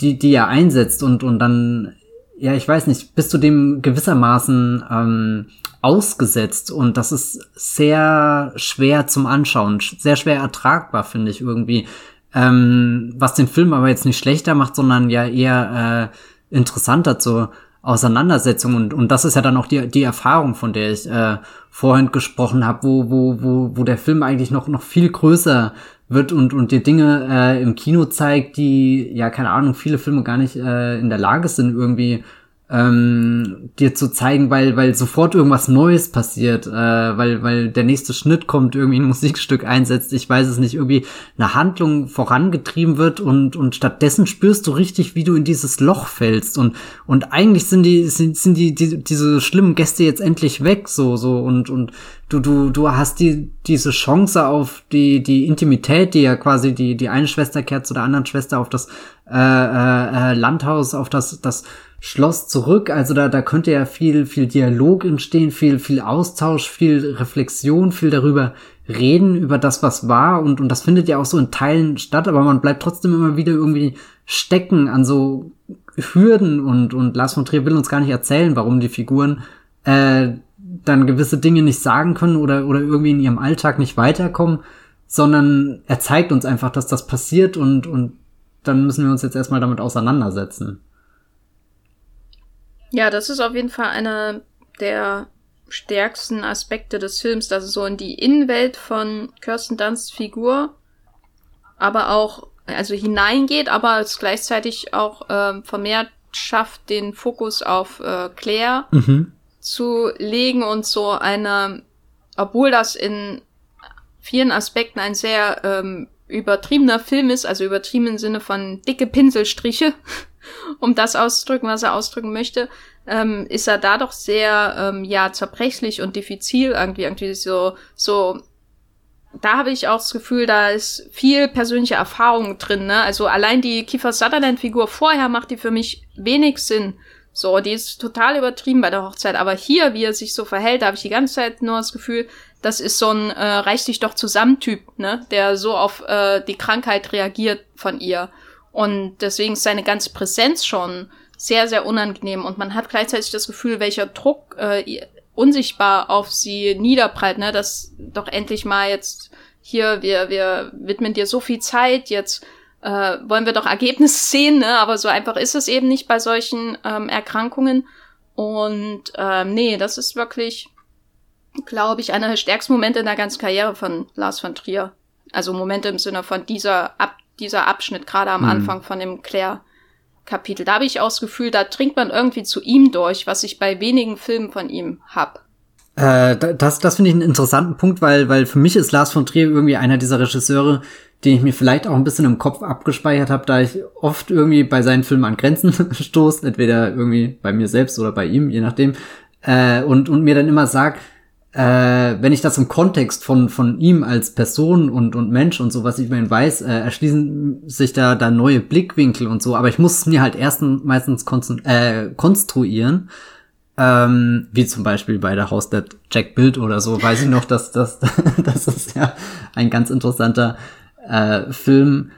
die, die er einsetzt und, und dann, ja, ich weiß nicht, bist du dem gewissermaßen ähm, ausgesetzt? Und das ist sehr schwer zum Anschauen, sehr schwer ertragbar, finde ich irgendwie. Ähm, was den Film aber jetzt nicht schlechter macht, sondern ja eher äh, interessanter zur Auseinandersetzung. Und, und das ist ja dann auch die, die Erfahrung, von der ich äh, vorhin gesprochen habe, wo, wo, wo, wo der Film eigentlich noch, noch viel größer wird und, und dir Dinge äh, im Kino zeigt, die, ja, keine Ahnung, viele Filme gar nicht äh, in der Lage sind, irgendwie ähm, dir zu zeigen, weil, weil sofort irgendwas Neues passiert, äh, weil, weil der nächste Schnitt kommt, irgendwie ein Musikstück einsetzt, ich weiß es nicht, irgendwie eine Handlung vorangetrieben wird und, und stattdessen spürst du richtig, wie du in dieses Loch fällst und, und eigentlich sind die, sind, sind die, die, diese schlimmen Gäste jetzt endlich weg, so, so, und, und du, du, du hast die, diese Chance auf die, die Intimität, die ja quasi die, die eine Schwester kehrt zu der anderen Schwester auf das, äh, äh, äh Landhaus, auf das, das, Schloss zurück. Also da, da könnte ja viel, viel Dialog entstehen, viel, viel Austausch, viel Reflexion, viel darüber reden, über das, was war. Und, und das findet ja auch so in Teilen statt, aber man bleibt trotzdem immer wieder irgendwie stecken an so Hürden und, und Lars von Trier will uns gar nicht erzählen, warum die Figuren äh, dann gewisse Dinge nicht sagen können oder, oder irgendwie in ihrem Alltag nicht weiterkommen, sondern er zeigt uns einfach, dass das passiert und, und dann müssen wir uns jetzt erstmal damit auseinandersetzen. Ja, das ist auf jeden Fall einer der stärksten Aspekte des Films, dass es so in die Innenwelt von Kirsten Dunsts Figur, aber auch, also hineingeht, aber es gleichzeitig auch ähm, vermehrt schafft, den Fokus auf äh, Claire mhm. zu legen und so eine, obwohl das in vielen Aspekten ein sehr ähm, übertriebener Film ist, also übertrieben im Sinne von dicke Pinselstriche, um das auszudrücken, was er ausdrücken möchte, ähm, ist er da doch sehr, ähm, ja, zerbrechlich und diffizil irgendwie, irgendwie so, so, da habe ich auch das Gefühl, da ist viel persönliche Erfahrung drin, ne? Also allein die Kiefer Sutherland-Figur vorher macht die für mich wenig Sinn. So, die ist total übertrieben bei der Hochzeit, aber hier, wie er sich so verhält, da habe ich die ganze Zeit nur das Gefühl, das ist so ein äh, reicht dich doch zusammen Typ, ne, der so auf äh, die Krankheit reagiert von ihr. Und deswegen ist seine ganze Präsenz schon sehr, sehr unangenehm. Und man hat gleichzeitig das Gefühl, welcher Druck äh, unsichtbar auf sie niederprallt, ne? Dass doch endlich mal jetzt hier, wir, wir widmen dir so viel Zeit, jetzt äh, wollen wir doch Ergebnisse sehen, ne? Aber so einfach ist es eben nicht bei solchen ähm, Erkrankungen. Und ähm, nee, das ist wirklich glaube ich, einer der stärksten Momente in der ganzen Karriere von Lars von Trier. Also Momente im Sinne von dieser, Ab dieser Abschnitt, gerade am mhm. Anfang von dem Claire-Kapitel. Da habe ich auch das Gefühl, da trinkt man irgendwie zu ihm durch, was ich bei wenigen Filmen von ihm hab. Äh, das das finde ich einen interessanten Punkt, weil, weil für mich ist Lars von Trier irgendwie einer dieser Regisseure, den ich mir vielleicht auch ein bisschen im Kopf abgespeichert habe, da ich oft irgendwie bei seinen Filmen an Grenzen stoße, entweder irgendwie bei mir selbst oder bei ihm, je nachdem, äh, und, und mir dann immer sag, äh, wenn ich das im Kontext von, von ihm als Person und, und Mensch und so, was ich über ihn weiß, äh, erschließen sich da, da neue Blickwinkel und so, aber ich muss es mir halt erst meistens äh, konstruieren, ähm, wie zum Beispiel bei der Haus der Jack Bild oder so, weiß ich noch, dass das, das ist ja ein ganz interessanter äh, Film.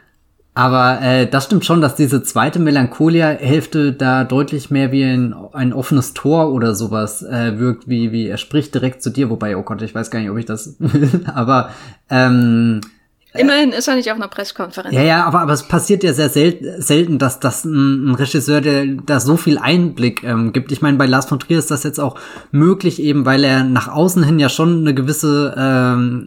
Aber äh, das stimmt schon, dass diese zweite Melancholia-Hälfte da deutlich mehr wie ein, ein offenes Tor oder sowas äh, wirkt, wie, wie er spricht direkt zu dir, wobei, oh Gott, ich weiß gar nicht, ob ich das will, aber ähm, Immerhin ist er nicht auf einer Pressekonferenz. Ja, ja, aber, aber es passiert ja sehr sel selten, dass, dass ein, ein Regisseur, der da so viel Einblick ähm, gibt. Ich meine, bei Lars von Trier ist das jetzt auch möglich, eben weil er nach außen hin ja schon eine gewisse ähm,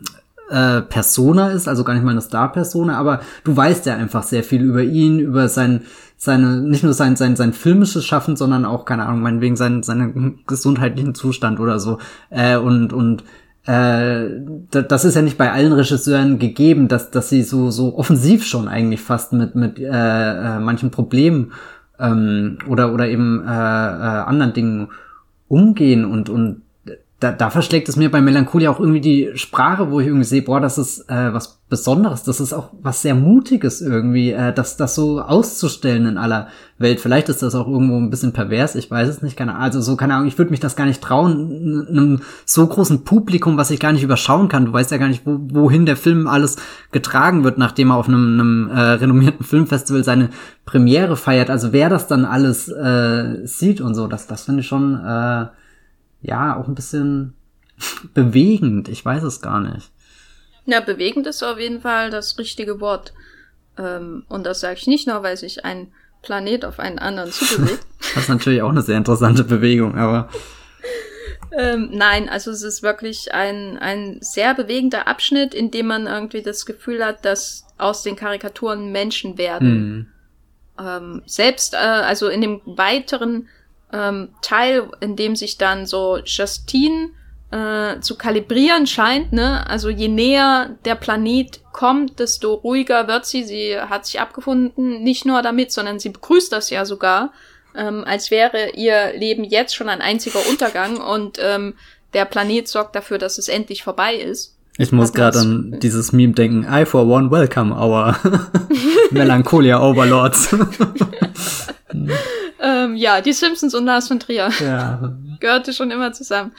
äh, Persona ist, also gar nicht mal eine Star-Persona, aber du weißt ja einfach sehr viel über ihn, über sein, seine, nicht nur sein, sein, sein filmisches Schaffen, sondern auch, keine Ahnung, meinetwegen seinen, seinen gesundheitlichen Zustand oder so. Äh, und, und äh, das ist ja nicht bei allen Regisseuren gegeben, dass, dass sie so, so offensiv schon eigentlich fast mit, mit äh, äh, manchen Problemen ähm, oder, oder eben äh, äh, anderen Dingen umgehen und, und da, da verschlägt es mir bei Melancholia auch irgendwie die Sprache, wo ich irgendwie sehe, boah, das ist äh, was Besonderes, das ist auch was sehr Mutiges irgendwie, äh, das, das so auszustellen in aller Welt. Vielleicht ist das auch irgendwo ein bisschen pervers, ich weiß es nicht, keine Ahnung. Also so, keine Ahnung, ich würde mich das gar nicht trauen, einem so großen Publikum, was ich gar nicht überschauen kann. Du weißt ja gar nicht, wo, wohin der Film alles getragen wird, nachdem er auf einem, einem äh, renommierten Filmfestival seine Premiere feiert. Also wer das dann alles äh, sieht und so, das, das finde ich schon. Äh, ja, auch ein bisschen bewegend. Ich weiß es gar nicht. Ja, bewegend ist auf jeden Fall das richtige Wort. Ähm, und das sage ich nicht nur, weil sich ein Planet auf einen anderen zubewegt. das ist natürlich auch eine sehr interessante Bewegung, aber. ähm, nein, also es ist wirklich ein, ein sehr bewegender Abschnitt, in dem man irgendwie das Gefühl hat, dass aus den Karikaturen Menschen werden. Mhm. Ähm, selbst, äh, also in dem weiteren ähm, Teil, in dem sich dann so Justine äh, zu kalibrieren scheint, ne? Also je näher der Planet kommt, desto ruhiger wird sie. Sie hat sich abgefunden, nicht nur damit, sondern sie begrüßt das ja sogar, ähm, als wäre ihr Leben jetzt schon ein einziger Untergang und ähm, der Planet sorgt dafür, dass es endlich vorbei ist. Ich muss gerade an dieses Meme denken. I for one welcome our Melancholia Overlords. ähm, ja, die Simpsons und Lars von Trier. Ja. Gehörte schon immer zusammen.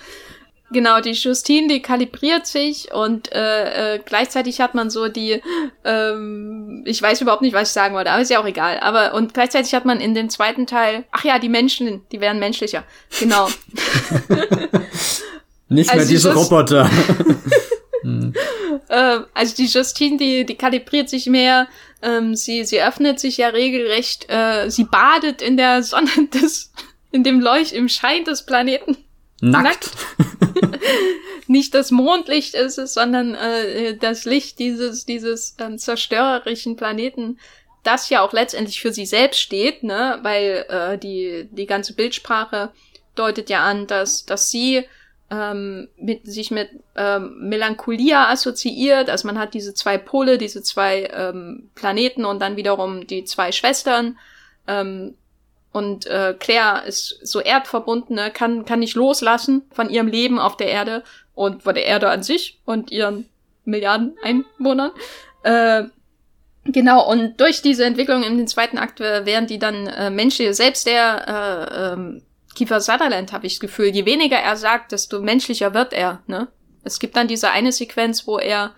Genau, die Justine, die kalibriert sich und äh, äh, gleichzeitig hat man so die, ähm, ich weiß überhaupt nicht, was ich sagen wollte, aber ist ja auch egal. Aber und gleichzeitig hat man in dem zweiten Teil, ach ja, die Menschen, die werden menschlicher. Genau. nicht mehr also diese Just Roboter. Hm. äh, also die Justine, die, die kalibriert sich mehr, ähm, sie, sie öffnet sich ja regelrecht, äh, sie badet in der Sonne des, in dem Leucht, im Schein des Planeten. Nackt. Nackt. Nicht das Mondlicht ist es, sondern äh, das Licht dieses, dieses ähm, zerstörerischen Planeten, das ja auch letztendlich für sie selbst steht, ne, weil äh, die, die ganze Bildsprache deutet ja an, dass, dass sie ähm, mit, sich mit ähm, Melancholia assoziiert. Also man hat diese zwei Pole, diese zwei ähm, Planeten und dann wiederum die zwei Schwestern. Ähm, und äh, Claire ist so erdverbunden, ne, kann, kann nicht loslassen von ihrem Leben auf der Erde und von der Erde an sich und ihren Milliarden Einwohnern. Äh, genau, und durch diese Entwicklung in den zweiten Akt werden die dann äh, menschliche, selbst der äh, ähm, Kiefer Sutherland habe ich das Gefühl, je weniger er sagt, desto menschlicher wird er. Ne? Es gibt dann diese eine Sequenz, wo er,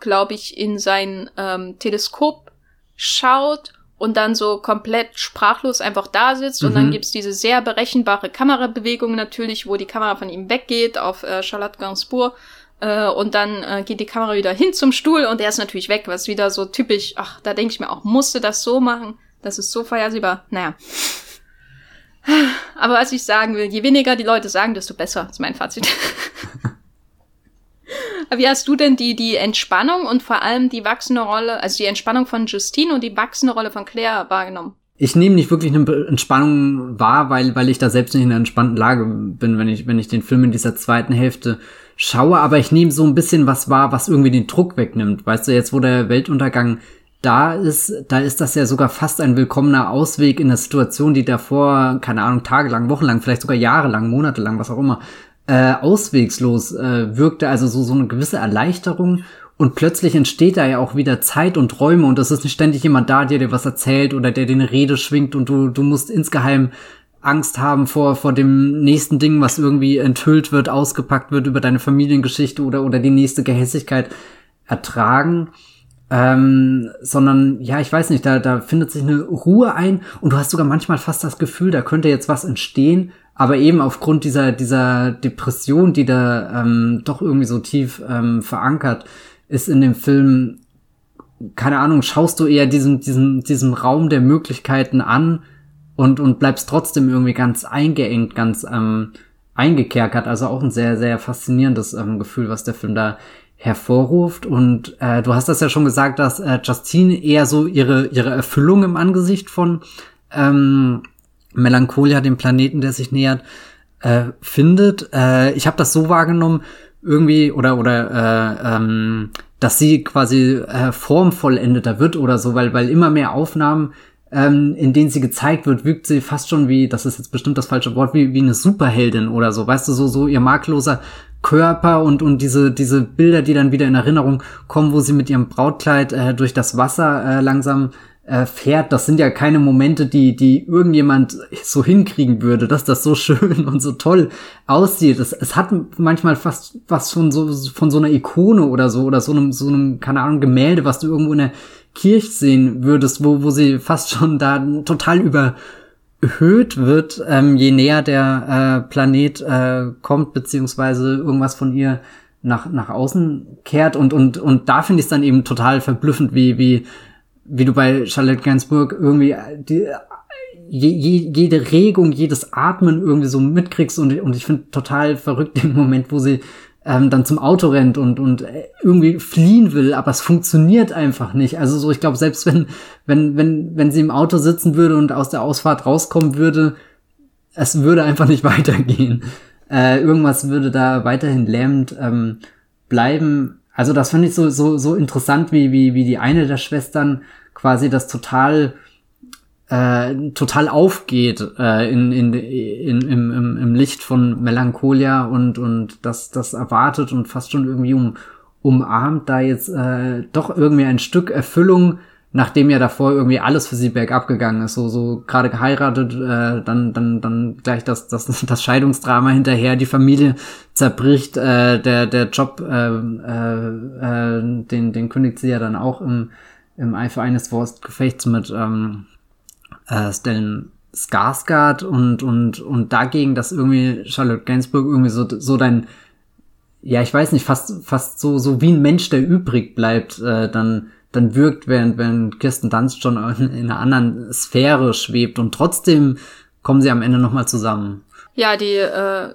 glaube ich, in sein ähm, Teleskop schaut und dann so komplett sprachlos einfach da sitzt. Mhm. Und dann mhm. gibt's diese sehr berechenbare Kamerabewegung natürlich, wo die Kamera von ihm weggeht auf äh, Charlotte Gainsbourg. Äh, und dann äh, geht die Kamera wieder hin zum Stuhl und er ist natürlich weg, was wieder so typisch, ach, da denke ich mir auch, musste das so machen? Das ist so vorhersehbar. Naja. Aber was ich sagen will, je weniger die Leute sagen, desto besser, ist mein Fazit. Wie hast du denn die, die Entspannung und vor allem die wachsende Rolle, also die Entspannung von Justine und die wachsende Rolle von Claire wahrgenommen? Ich nehme nicht wirklich eine Entspannung wahr, weil, weil ich da selbst nicht in einer entspannten Lage bin, wenn ich, wenn ich den Film in dieser zweiten Hälfte schaue, aber ich nehme so ein bisschen was wahr, was irgendwie den Druck wegnimmt. Weißt du, jetzt wo der Weltuntergang da ist, da ist das ja sogar fast ein willkommener Ausweg in der Situation, die davor, keine Ahnung, tagelang, wochenlang, vielleicht sogar jahrelang, monatelang, was auch immer, äh, auswegslos äh, wirkte. Also so, so eine gewisse Erleichterung. Und plötzlich entsteht da ja auch wieder Zeit und Räume und es ist nicht ständig jemand da, der dir was erzählt oder der dir eine Rede schwingt und du, du musst insgeheim Angst haben vor, vor dem nächsten Ding, was irgendwie enthüllt wird, ausgepackt wird über deine Familiengeschichte oder, oder die nächste Gehässigkeit ertragen ähm, sondern ja, ich weiß nicht, da, da findet sich eine Ruhe ein und du hast sogar manchmal fast das Gefühl, da könnte jetzt was entstehen, aber eben aufgrund dieser, dieser Depression, die da ähm, doch irgendwie so tief ähm, verankert ist in dem Film, keine Ahnung, schaust du eher diesen, diesen, diesem Raum der Möglichkeiten an und, und bleibst trotzdem irgendwie ganz eingeengt, ganz ähm, eingekerkert. Also auch ein sehr, sehr faszinierendes ähm, Gefühl, was der Film da hervorruft. Und äh, du hast das ja schon gesagt, dass äh, Justine eher so ihre, ihre Erfüllung im Angesicht von ähm, Melancholia, dem Planeten, der sich nähert, äh, findet. Äh, ich habe das so wahrgenommen, irgendwie, oder, oder äh, ähm, dass sie quasi äh, formvollendeter wird oder so, weil, weil immer mehr Aufnahmen ähm, in denen sie gezeigt wird, wirkt sie fast schon wie, das ist jetzt bestimmt das falsche Wort, wie, wie eine Superheldin oder so, weißt du, so, so ihr makloser Körper und, und diese, diese Bilder, die dann wieder in Erinnerung kommen, wo sie mit ihrem Brautkleid äh, durch das Wasser äh, langsam äh, fährt, das sind ja keine Momente, die, die irgendjemand so hinkriegen würde, dass das so schön und so toll aussieht. Es, es hat manchmal fast was von so, von so einer Ikone oder so, oder so einem, so einem, keine Ahnung, Gemälde, was du irgendwo in der Kirche sehen würdest, wo, wo sie fast schon da total über, erhöht wird, ähm, je näher der äh, Planet äh, kommt, beziehungsweise irgendwas von ihr nach, nach außen kehrt. Und, und, und da finde ich es dann eben total verblüffend, wie, wie, wie du bei Charlotte Gainsbourg irgendwie die, je, je, jede Regung, jedes Atmen irgendwie so mitkriegst. Und, und ich finde total verrückt den Moment, wo sie ähm, dann zum Auto rennt und, und äh, irgendwie fliehen will, aber es funktioniert einfach nicht. Also so, ich glaube, selbst wenn, wenn, wenn, wenn sie im Auto sitzen würde und aus der Ausfahrt rauskommen würde, es würde einfach nicht weitergehen. Äh, irgendwas würde da weiterhin lähmend ähm, bleiben. Also das fand ich so, so, so interessant, wie, wie, wie die eine der Schwestern quasi das total äh, total aufgeht äh, in, in, in, im, im, im Licht von Melancholia und, und das, das erwartet und fast schon irgendwie um, umarmt, da jetzt äh, doch irgendwie ein Stück Erfüllung, nachdem ja davor irgendwie alles für sie bergab gegangen ist, so, so gerade geheiratet, äh, dann, dann, dann gleich das, das, das Scheidungsdrama hinterher, die Familie zerbricht, äh, der, der Job, äh, äh, äh, den, den kündigt sie ja dann auch im, im Eifer eines Wurstgefechts mit, ähm, äh, Stellan Skarsgård und, und, und dagegen, dass irgendwie Charlotte Gainsbourg irgendwie so, so dein, ja, ich weiß nicht, fast, fast so, so wie ein Mensch, der übrig bleibt, äh, dann, dann wirkt, während, wenn Kirsten Dunst schon in, in einer anderen Sphäre schwebt und trotzdem kommen sie am Ende nochmal zusammen. Ja, die äh,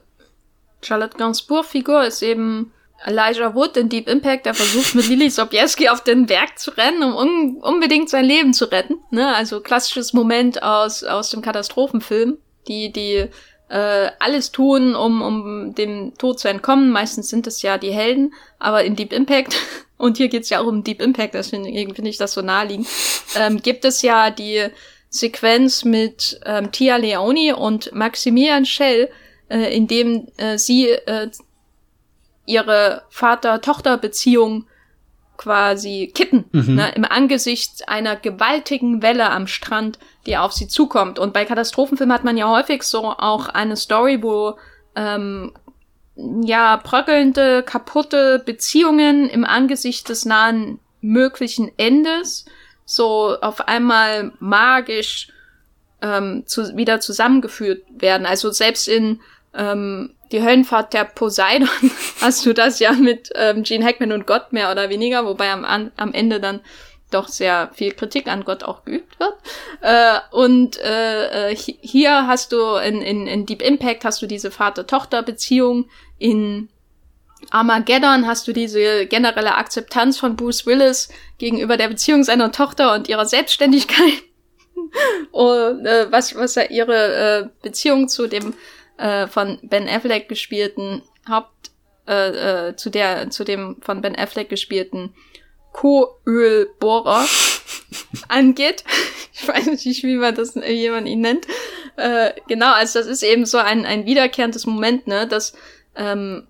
Charlotte Gainsbourg-Figur ist eben Elijah Wood in Deep Impact, der versucht mit Lily Sobieski auf den Berg zu rennen, um un unbedingt sein Leben zu retten. Ne? Also klassisches Moment aus, aus dem Katastrophenfilm, die, die äh, alles tun, um, um dem Tod zu entkommen. Meistens sind es ja die Helden, aber in Deep Impact, und hier geht's ja auch um Deep Impact, das finde find ich das so naheliegend, ähm, gibt es ja die Sequenz mit ähm, Tia Leoni und Maximilian Schell, äh, in dem äh, sie äh, ihre Vater-Tochter-Beziehung quasi kitten, mhm. ne, im Angesicht einer gewaltigen Welle am Strand, die auf sie zukommt. Und bei Katastrophenfilmen hat man ja häufig so auch eine Story, wo ähm, ja bröckelnde, kaputte Beziehungen im Angesicht des nahen möglichen Endes so auf einmal magisch ähm, zu, wieder zusammengeführt werden. Also selbst in ähm, die Höllenfahrt der Poseidon hast du das ja mit ähm, Gene Hackman und Gott mehr oder weniger, wobei am, am Ende dann doch sehr viel Kritik an Gott auch geübt wird. Äh, und äh, äh hier hast du in, in, in Deep Impact hast du diese Vater-Tochter-Beziehung in Armageddon hast du diese generelle Akzeptanz von Bruce Willis gegenüber der Beziehung seiner Tochter und ihrer Selbstständigkeit. und äh, was, was er ihre äh, Beziehung zu dem äh, von Ben Affleck gespielten Haupt, äh, äh, zu der, zu dem von Ben Affleck gespielten Kohlbohrer angeht. Ich weiß nicht, wie man das, wie man ihn nennt. Äh, genau, also das ist eben so ein, ein wiederkehrendes Moment, ne, dass, ähm,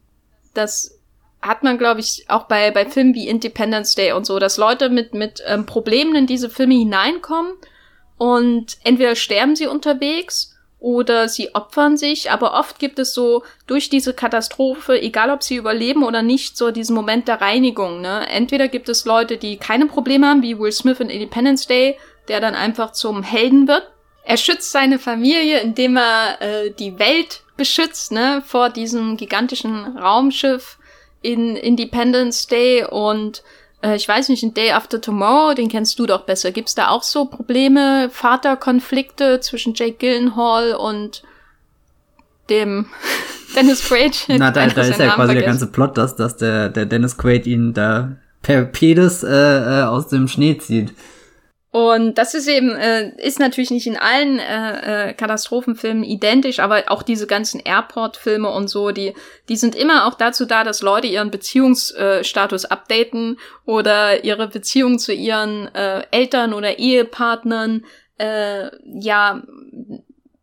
das hat man, glaube ich, auch bei, bei Filmen wie Independence Day und so, dass Leute mit, mit ähm, Problemen in diese Filme hineinkommen und entweder sterben sie unterwegs oder sie opfern sich, aber oft gibt es so durch diese Katastrophe, egal ob sie überleben oder nicht, so diesen Moment der Reinigung. Ne? Entweder gibt es Leute, die keine Probleme haben, wie Will Smith in Independence Day, der dann einfach zum Helden wird. Er schützt seine Familie, indem er äh, die Welt beschützt, ne, vor diesem gigantischen Raumschiff in Independence Day und äh, ich weiß nicht, in Day After Tomorrow, den kennst du doch besser. Gibt's da auch so Probleme, Vaterkonflikte zwischen Jake Gyllenhaal und dem Dennis Quaid? Na, da, da ist ja quasi vergessen. der ganze Plot, dass, dass der, der Dennis Quaid ihn da per Pedis äh, äh, aus dem Schnee zieht. Und das ist eben, äh, ist natürlich nicht in allen äh, äh, Katastrophenfilmen identisch, aber auch diese ganzen Airport-Filme und so, die, die sind immer auch dazu da, dass Leute ihren Beziehungsstatus äh, updaten oder ihre Beziehung zu ihren äh, Eltern oder Ehepartnern, äh, ja,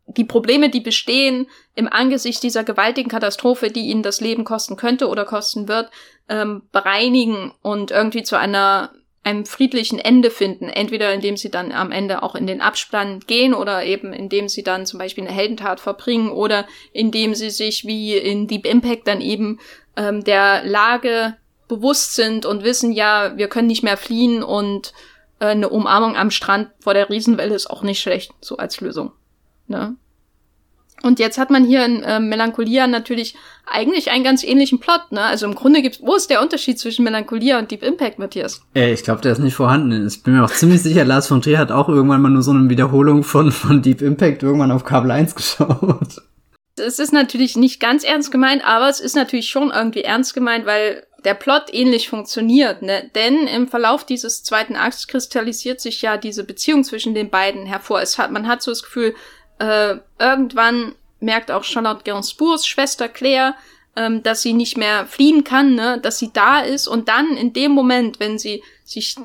die Probleme, die bestehen im Angesicht dieser gewaltigen Katastrophe, die ihnen das Leben kosten könnte oder kosten wird, ähm, bereinigen und irgendwie zu einer einem friedlichen Ende finden. Entweder indem sie dann am Ende auch in den Abspann gehen oder eben indem sie dann zum Beispiel eine Heldentat verbringen oder indem sie sich wie in Deep Impact dann eben ähm, der Lage bewusst sind und wissen, ja, wir können nicht mehr fliehen und äh, eine Umarmung am Strand vor der Riesenwelle ist auch nicht schlecht, so als Lösung. Ne? Und jetzt hat man hier in äh, Melancholia natürlich eigentlich einen ganz ähnlichen Plot, ne? Also im Grunde gibt's, wo ist der Unterschied zwischen Melancholia und Deep Impact, Matthias? Äh, ich glaube, der ist nicht vorhanden. Ich bin mir auch ziemlich sicher, Lars von Trier hat auch irgendwann mal nur so eine Wiederholung von, von Deep Impact irgendwann auf Kabel 1 geschaut. Es ist natürlich nicht ganz ernst gemeint, aber es ist natürlich schon irgendwie ernst gemeint, weil der Plot ähnlich funktioniert, ne? Denn im Verlauf dieses zweiten Akts kristallisiert sich ja diese Beziehung zwischen den beiden hervor. Es hat, man hat so das Gefühl, äh, irgendwann merkt auch Charlotte Gainsbourgs Schwester Claire, ähm, dass sie nicht mehr fliehen kann, ne, dass sie da ist und dann in dem Moment, wenn sie sich,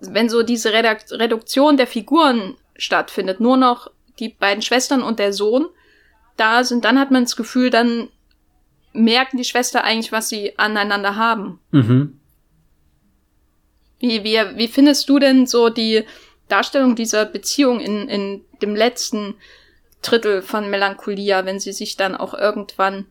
wenn so diese Redak Reduktion der Figuren stattfindet, nur noch die beiden Schwestern und der Sohn da sind, dann hat man das Gefühl, dann merken die Schwester eigentlich, was sie aneinander haben. Mhm. Wie, wie, wie findest du denn so die Darstellung dieser Beziehung in, in dem letzten Drittel von Melancholia, wenn sie sich dann auch irgendwann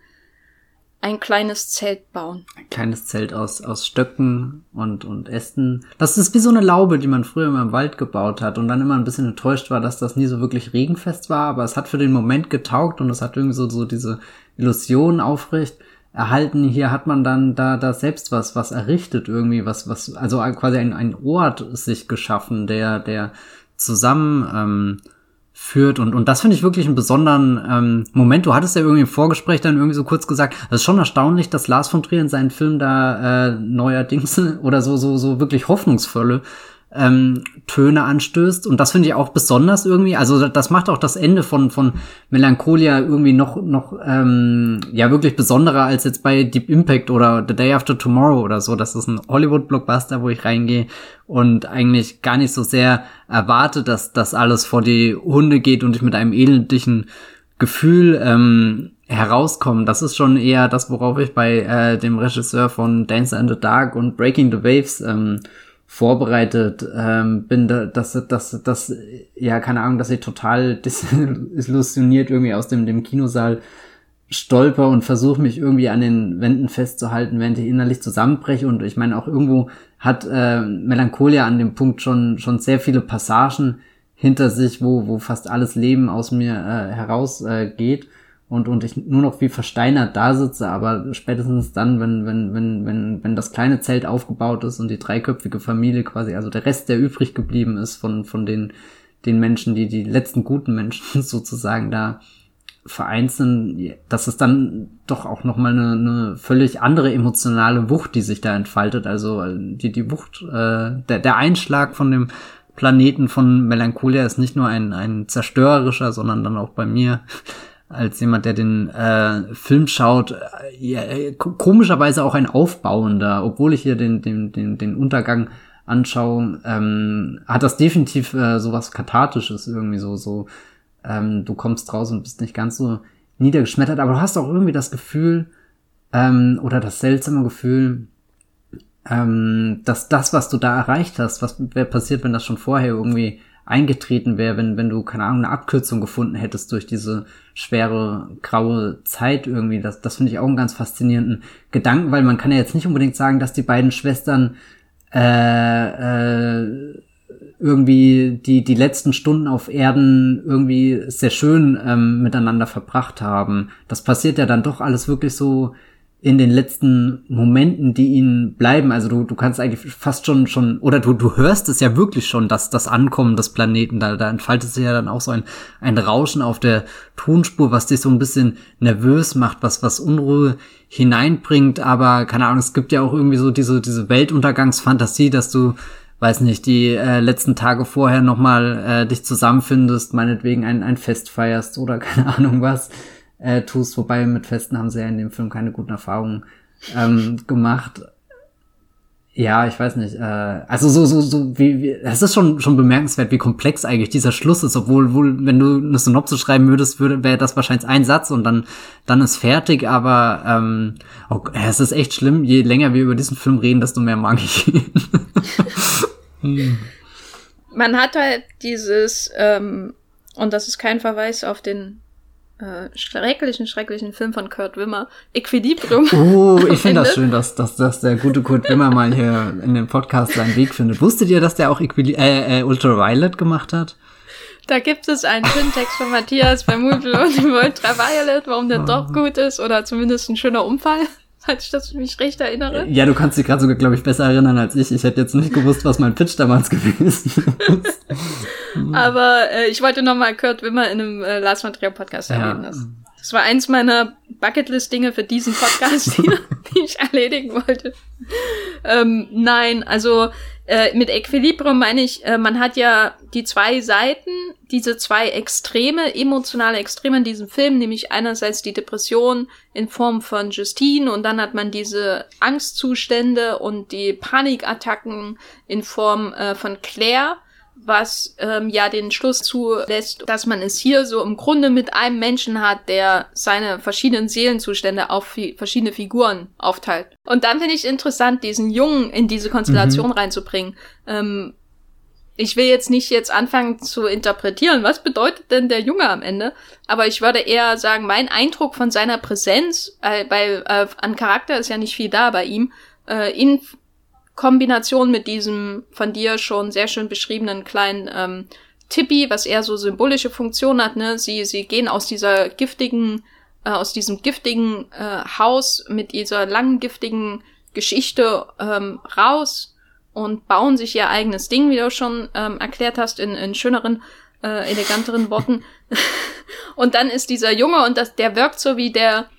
ein kleines Zelt bauen. Ein kleines Zelt aus, aus Stöcken und, und Ästen. Das ist wie so eine Laube, die man früher immer im Wald gebaut hat und dann immer ein bisschen enttäuscht war, dass das nie so wirklich regenfest war, aber es hat für den Moment getaugt und es hat irgendwie so, so diese Illusion aufrecht erhalten. Hier hat man dann da, da selbst was, was errichtet irgendwie, was, was, also quasi ein, ein Ort sich geschaffen, der, der zusammen, ähm, führt und und das finde ich wirklich einen besonderen ähm, Moment. Du hattest ja irgendwie im Vorgespräch dann irgendwie so kurz gesagt, das ist schon erstaunlich, dass Lars von Trier in seinen Film da äh, neuerdings oder so so so wirklich hoffnungsvolle ähm, Töne anstößt. Und das finde ich auch besonders irgendwie. Also das macht auch das Ende von, von Melancholia irgendwie noch, noch ähm, ja wirklich besonderer als jetzt bei Deep Impact oder The Day After Tomorrow oder so. Das ist ein Hollywood-Blockbuster, wo ich reingehe und eigentlich gar nicht so sehr erwarte, dass das alles vor die Hunde geht und ich mit einem elendlichen Gefühl ähm, herauskomme. Das ist schon eher das, worauf ich bei äh, dem Regisseur von Dance in the Dark und Breaking the Waves ähm, vorbereitet ähm, bin, dass, dass, dass, ja, keine Ahnung, dass ich total desillusioniert irgendwie aus dem, dem Kinosaal stolper und versuche mich irgendwie an den Wänden festzuhalten, während ich innerlich zusammenbreche. Und ich meine, auch irgendwo hat äh, Melancholia an dem Punkt schon, schon sehr viele Passagen hinter sich, wo, wo fast alles Leben aus mir äh, herausgeht. Äh, und, und ich nur noch wie versteinert da sitze, aber spätestens dann, wenn, wenn, wenn, wenn, wenn das kleine Zelt aufgebaut ist und die dreiköpfige Familie quasi, also der Rest, der übrig geblieben ist von, von den, den Menschen, die, die letzten guten Menschen sozusagen da vereinzeln, dass es dann doch auch nochmal eine, eine völlig andere emotionale Wucht, die sich da entfaltet. Also äh, die, die Wucht, äh, der, der Einschlag von dem Planeten von Melancholia ist nicht nur ein, ein zerstörerischer, sondern dann auch bei mir als jemand, der den äh, Film schaut, äh, ja, komischerweise auch ein aufbauender, obwohl ich hier den, den, den, den Untergang anschaue, ähm, hat das definitiv äh, sowas Kathartisches irgendwie so, so ähm, du kommst raus und bist nicht ganz so niedergeschmettert, aber du hast auch irgendwie das Gefühl, ähm, oder das seltsame Gefühl, ähm, dass das, was du da erreicht hast, was wäre passiert, wenn das schon vorher irgendwie eingetreten wäre, wenn, wenn du, keine Ahnung, eine Abkürzung gefunden hättest durch diese schwere, graue Zeit irgendwie. Das, das finde ich auch einen ganz faszinierenden Gedanken, weil man kann ja jetzt nicht unbedingt sagen, dass die beiden Schwestern äh, äh, irgendwie die, die letzten Stunden auf Erden irgendwie sehr schön ähm, miteinander verbracht haben. Das passiert ja dann doch alles wirklich so in den letzten Momenten, die ihnen bleiben. Also du, du kannst eigentlich fast schon, schon, oder du, du hörst es ja wirklich schon, dass das Ankommen des Planeten, da, da entfaltet sich ja dann auch so ein, ein Rauschen auf der Tonspur, was dich so ein bisschen nervös macht, was, was Unruhe hineinbringt. Aber keine Ahnung, es gibt ja auch irgendwie so diese, diese Weltuntergangsfantasie, dass du weiß nicht, die äh, letzten Tage vorher nochmal äh, dich zusammenfindest, meinetwegen ein, ein Fest feierst oder keine Ahnung was äh, tust. Wobei mit Festen haben sie ja in dem Film keine guten Erfahrungen ähm, gemacht. Ja, ich weiß nicht. Äh, also so so so wie, wie es ist schon schon bemerkenswert, wie komplex eigentlich dieser Schluss ist. Obwohl, wohl, wenn du eine Synopsis schreiben würdest, würde wäre das wahrscheinlich ein Satz und dann dann ist fertig. Aber ähm, oh, es ist echt schlimm. Je länger wir über diesen Film reden, desto mehr mag ich ihn. Hm. Man hat halt dieses, ähm, und das ist kein Verweis auf den äh, schrecklichen, schrecklichen Film von Kurt Wimmer, Equilibrium. Oh, ich finde das schön, dass, dass, dass der gute Kurt Wimmer mal hier in dem Podcast seinen Weg findet. Wusstet ihr, dass der auch Equili äh, äh, Ultraviolet gemacht hat? Da gibt es einen schönen Text von Matthias bei Moodle und Ultraviolet, warum der oh. doch gut ist oder zumindest ein schöner Unfall falls ich das mich recht erinnere. Ja, du kannst dich gerade sogar, glaube ich, besser erinnern als ich. Ich hätte jetzt nicht gewusst, was mein Pitch damals gewesen ist. Aber äh, ich wollte noch mal Kurt Wimmer in einem äh, Last Material Podcast ja. erwähnen. Das, das war eins meiner Bucketlist-Dinge für diesen Podcast, die, die ich erledigen wollte. Ähm, nein, also äh, mit Equilibrium meine ich, äh, man hat ja die zwei Seiten, diese zwei Extreme, emotionale Extreme in diesem Film, nämlich einerseits die Depression in Form von Justine und dann hat man diese Angstzustände und die Panikattacken in Form äh, von Claire was ähm, ja den Schluss zulässt, dass man es hier so im Grunde mit einem Menschen hat, der seine verschiedenen Seelenzustände auf fi verschiedene Figuren aufteilt. Und dann finde ich interessant, diesen Jungen in diese Konstellation mhm. reinzubringen. Ähm, ich will jetzt nicht jetzt anfangen zu interpretieren, was bedeutet denn der Junge am Ende, aber ich würde eher sagen, mein Eindruck von seiner Präsenz, äh, bei, äh, an Charakter ist ja nicht viel da bei ihm, äh, in Kombination mit diesem von dir schon sehr schön beschriebenen kleinen ähm, Tippi, was eher so symbolische Funktion hat, ne? Sie, sie gehen aus dieser giftigen, äh, aus diesem giftigen äh, Haus mit dieser langen giftigen Geschichte ähm, raus und bauen sich ihr eigenes Ding, wie du schon ähm, erklärt hast, in, in schöneren, äh, eleganteren Worten. und dann ist dieser Junge und das, der wirkt so wie der,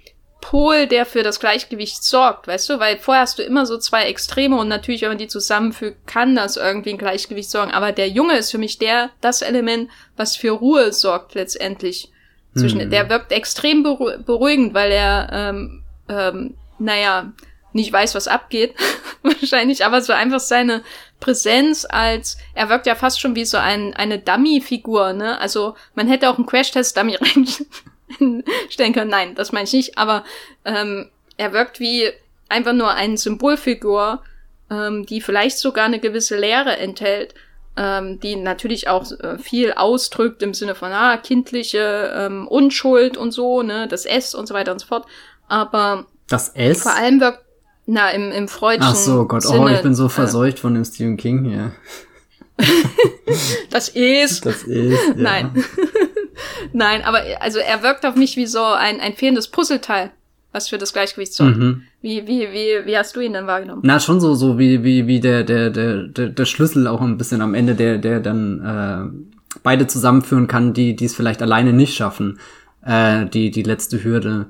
Pol, der für das Gleichgewicht sorgt, weißt du? Weil vorher hast du immer so zwei Extreme und natürlich, wenn man die zusammenfügt, kann das irgendwie ein Gleichgewicht sorgen. Aber der Junge ist für mich der, das Element, was für Ruhe sorgt letztendlich. Zwischen, hm. Der wirkt extrem beruhigend, weil er, ähm, ähm, naja, nicht weiß, was abgeht, wahrscheinlich, aber so einfach seine Präsenz als, er wirkt ja fast schon wie so ein, eine Dummy-Figur, ne? Also man hätte auch einen Crash-Test-Dummy rein stellen können. Nein, das meine ich nicht. Aber ähm, er wirkt wie einfach nur eine Symbolfigur, ähm, die vielleicht sogar eine gewisse Lehre enthält, ähm, die natürlich auch äh, viel ausdrückt im Sinne von ah, kindliche ähm, Unschuld und so, ne, das S und so weiter und so fort. Aber das S? Vor allem wirkt na im im freudischen Ach so Gott, Sinne, oh, ich bin so äh, verseucht äh, von dem Stephen King hier. das ist. Das ist. Ja. Nein. Nein, aber also er wirkt auf mich wie so ein, ein fehlendes Puzzleteil, was für das Gleichgewicht sorgt. Mhm. Wie, wie, wie, wie hast du ihn denn wahrgenommen? Na, schon so, so wie, wie, wie der, der, der, der, der Schlüssel auch ein bisschen am Ende, der, der dann äh, beide zusammenführen kann, die, die es vielleicht alleine nicht schaffen. äh, die, die letzte Hürde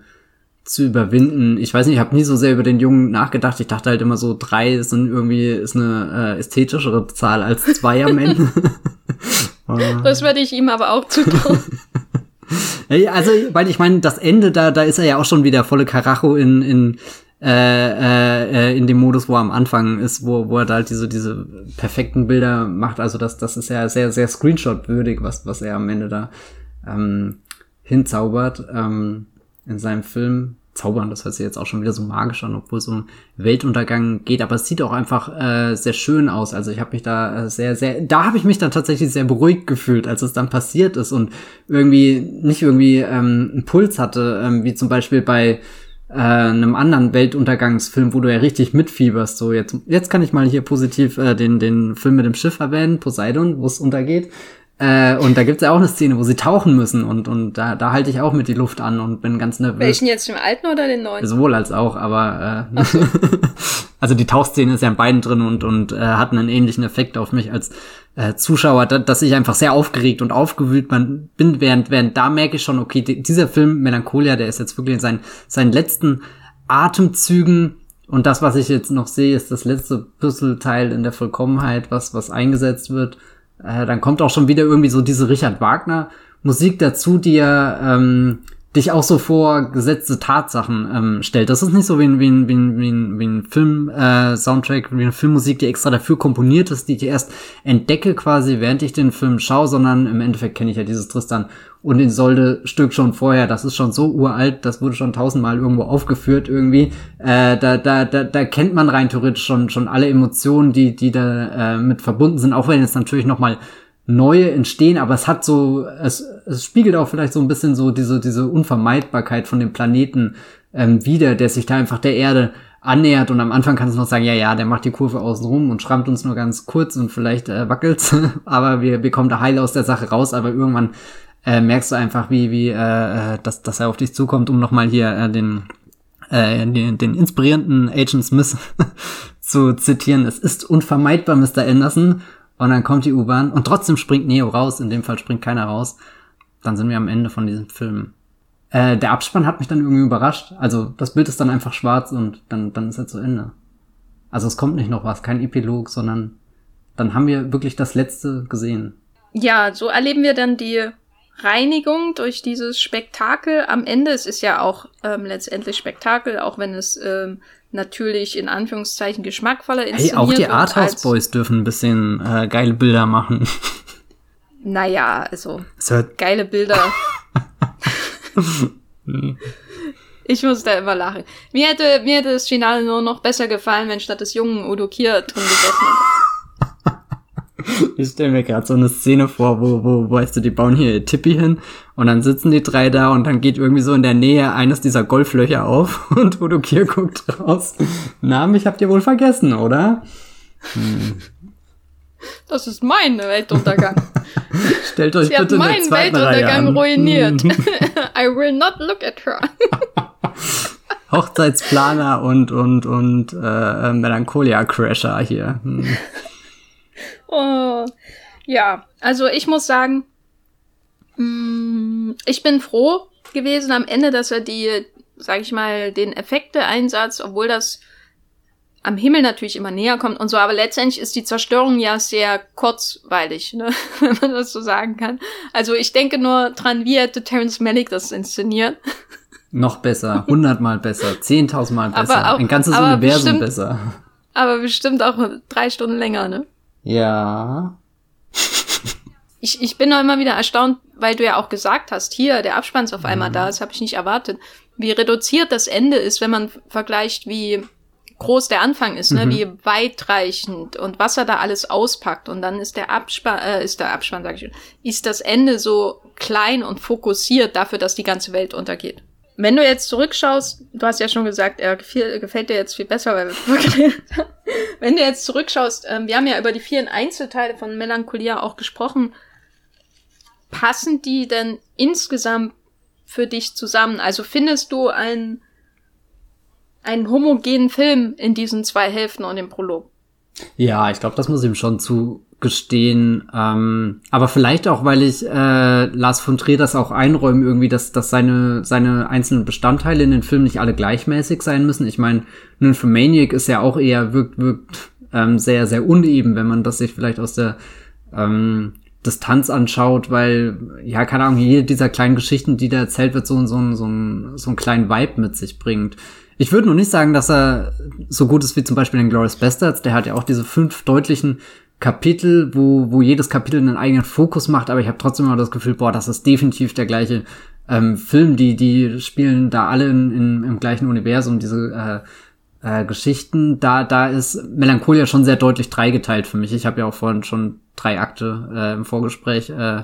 zu überwinden. Ich weiß nicht, ich habe nie so sehr über den Jungen nachgedacht. Ich dachte halt immer so, drei sind irgendwie ist eine äh, ästhetischere Zahl als zwei am Ende. das würde ich ihm aber auch zutrauen. also, weil ich meine, das Ende, da, da ist er ja auch schon wieder volle Karacho in, in, äh, äh, in dem Modus, wo er am Anfang ist, wo, wo er da halt diese, diese perfekten Bilder macht. Also das, das ist ja sehr, sehr Screenshot-würdig, was, was er am Ende da ähm, hinzaubert ähm, in seinem Film. Zaubern, das hört sich jetzt auch schon wieder so magisch an, obwohl es um Weltuntergang geht, aber es sieht auch einfach äh, sehr schön aus. Also ich habe mich da äh, sehr, sehr, da habe ich mich dann tatsächlich sehr beruhigt gefühlt, als es dann passiert ist und irgendwie nicht irgendwie ähm, einen Puls hatte, ähm, wie zum Beispiel bei äh, einem anderen Weltuntergangsfilm, wo du ja richtig mitfieberst. So jetzt, jetzt kann ich mal hier positiv äh, den den Film mit dem Schiff erwähnen, Poseidon, wo es untergeht. Äh, und da gibt's ja auch eine Szene, wo sie tauchen müssen und, und da, da halte ich auch mit die Luft an und bin ganz nervös. Welchen jetzt, den alten oder den neuen? Sowohl als auch, aber äh, so. also die Tauchszene ist ja in beiden drin und, und äh, hat einen ähnlichen Effekt auf mich als äh, Zuschauer, da, dass ich einfach sehr aufgeregt und aufgewühlt man bin, während, während da merke ich schon, okay, die, dieser Film Melancholia, der ist jetzt wirklich in seinen, seinen letzten Atemzügen und das, was ich jetzt noch sehe, ist das letzte Puzzleteil in der Vollkommenheit, was, was eingesetzt wird äh, dann kommt auch schon wieder irgendwie so diese Richard Wagner Musik dazu, die ja ähm, dich auch so vor gesetzte Tatsachen ähm, stellt. Das ist nicht so wie ein, wie ein, wie ein, wie ein, Film-Soundtrack, äh, wie eine Filmmusik, die extra dafür komponiert ist, die ich erst entdecke quasi, während ich den Film schaue, sondern im Endeffekt kenne ich ja dieses Tristan und den Solde-Stück schon vorher. Das ist schon so uralt, das wurde schon tausendmal irgendwo aufgeführt irgendwie. Äh, da, da, da, da kennt man rein theoretisch schon, schon alle Emotionen, die, die da äh, mit verbunden sind, auch wenn es natürlich noch mal neue entstehen, aber es hat so, es, es spiegelt auch vielleicht so ein bisschen so diese, diese Unvermeidbarkeit von dem Planeten ähm, wieder, der sich da einfach der Erde annähert und am Anfang kannst du noch sagen, ja, ja, der macht die Kurve außen rum und schrammt uns nur ganz kurz und vielleicht äh, wackelt's, aber wir, wir kommen da heil aus der Sache raus, aber irgendwann äh, merkst du einfach, wie, wie, äh, äh dass, dass er auf dich zukommt, um nochmal hier äh, den, äh, den, den inspirierenden Agent Smith zu zitieren. Es ist unvermeidbar, Mr. Anderson. Und dann kommt die U-Bahn und trotzdem springt Neo raus. In dem Fall springt keiner raus. Dann sind wir am Ende von diesem Film. Äh, der Abspann hat mich dann irgendwie überrascht. Also das Bild ist dann einfach schwarz und dann, dann ist er zu Ende. Also es kommt nicht noch was, kein Epilog, sondern dann haben wir wirklich das Letzte gesehen. Ja, so erleben wir dann die Reinigung durch dieses Spektakel am Ende. Es ist ja auch ähm, letztendlich Spektakel, auch wenn es ähm, natürlich in Anführungszeichen geschmackvoller inszeniert Hey, auch die Arthouse Boys dürfen ein bisschen äh, geile Bilder machen. Naja, also geile Bilder. ich muss da immer lachen. Mir hätte, mir hätte das Finale nur noch besser gefallen, wenn statt des jungen Udo Kier drin gesessen hätte. Ich stelle mir gerade so eine Szene vor, wo, wo, wo weißt du, die bauen hier Tippi hin und dann sitzen die drei da und dann geht irgendwie so in der Nähe eines dieser Golflöcher auf und Udo Kier guckt raus. Na, mich habt ihr wohl vergessen, oder? Hm. Das ist mein Weltuntergang. Stellt euch Sie bitte hat meinen Weltuntergang ruiniert. I will not look at her. Hochzeitsplaner und und und äh, Melancholia Crasher hier. Hm. Oh, ja, also ich muss sagen, mh, mm, ich bin froh gewesen am Ende, dass er die, sag ich mal, den Effekte-Einsatz, obwohl das am Himmel natürlich immer näher kommt und so, aber letztendlich ist die Zerstörung ja sehr kurzweilig, ne? wenn man das so sagen kann. Also ich denke nur dran, wie hätte Terence Malick das inszeniert. Noch besser, hundertmal besser, zehntausendmal besser, auch, ein ganzes Universum bestimmt, besser. Aber bestimmt auch drei Stunden länger, ne? Ja. ich, ich bin noch immer wieder erstaunt, weil du ja auch gesagt hast, hier, der Abspann ist auf einmal mhm. da, das habe ich nicht erwartet. Wie reduziert das Ende ist, wenn man vergleicht, wie groß der Anfang ist, ne? Mhm. wie weitreichend und was er da alles auspackt. Und dann ist der Abspann, äh, ist der Abspann, sag ich schon, ist das Ende so klein und fokussiert dafür, dass die ganze Welt untergeht. Wenn du jetzt zurückschaust, du hast ja schon gesagt, er gefiel, gefällt dir jetzt viel besser, weil wir Wenn du jetzt zurückschaust, ähm, wir haben ja über die vielen Einzelteile von Melancholia auch gesprochen. Passen die denn insgesamt für dich zusammen? Also findest du einen, einen homogenen Film in diesen zwei Hälften und dem Prolog? Ja, ich glaube, das muss ihm schon zu gestehen. Ähm, aber vielleicht auch, weil ich äh, Lars von Trier das auch einräume, irgendwie, dass, dass seine, seine einzelnen Bestandteile in den Filmen nicht alle gleichmäßig sein müssen. Ich meine, Nymphomaniac ist ja auch eher, wirkt, wirkt ähm, sehr, sehr uneben, wenn man das sich vielleicht aus der ähm, Distanz anschaut, weil, ja, keine Ahnung, jede dieser kleinen Geschichten, die da erzählt wird, so, so, so, so, ein, so einen kleinen Vibe mit sich bringt. Ich würde nur nicht sagen, dass er so gut ist wie zum Beispiel in Glorious Bastards. Der hat ja auch diese fünf deutlichen Kapitel, wo, wo jedes Kapitel einen eigenen Fokus macht, aber ich habe trotzdem immer das Gefühl, boah, das ist definitiv der gleiche ähm, Film. Die, die spielen da alle in, in, im gleichen Universum, diese äh, äh, Geschichten. Da, da ist Melancholia schon sehr deutlich dreigeteilt für mich. Ich habe ja auch vorhin schon drei Akte äh, im Vorgespräch äh,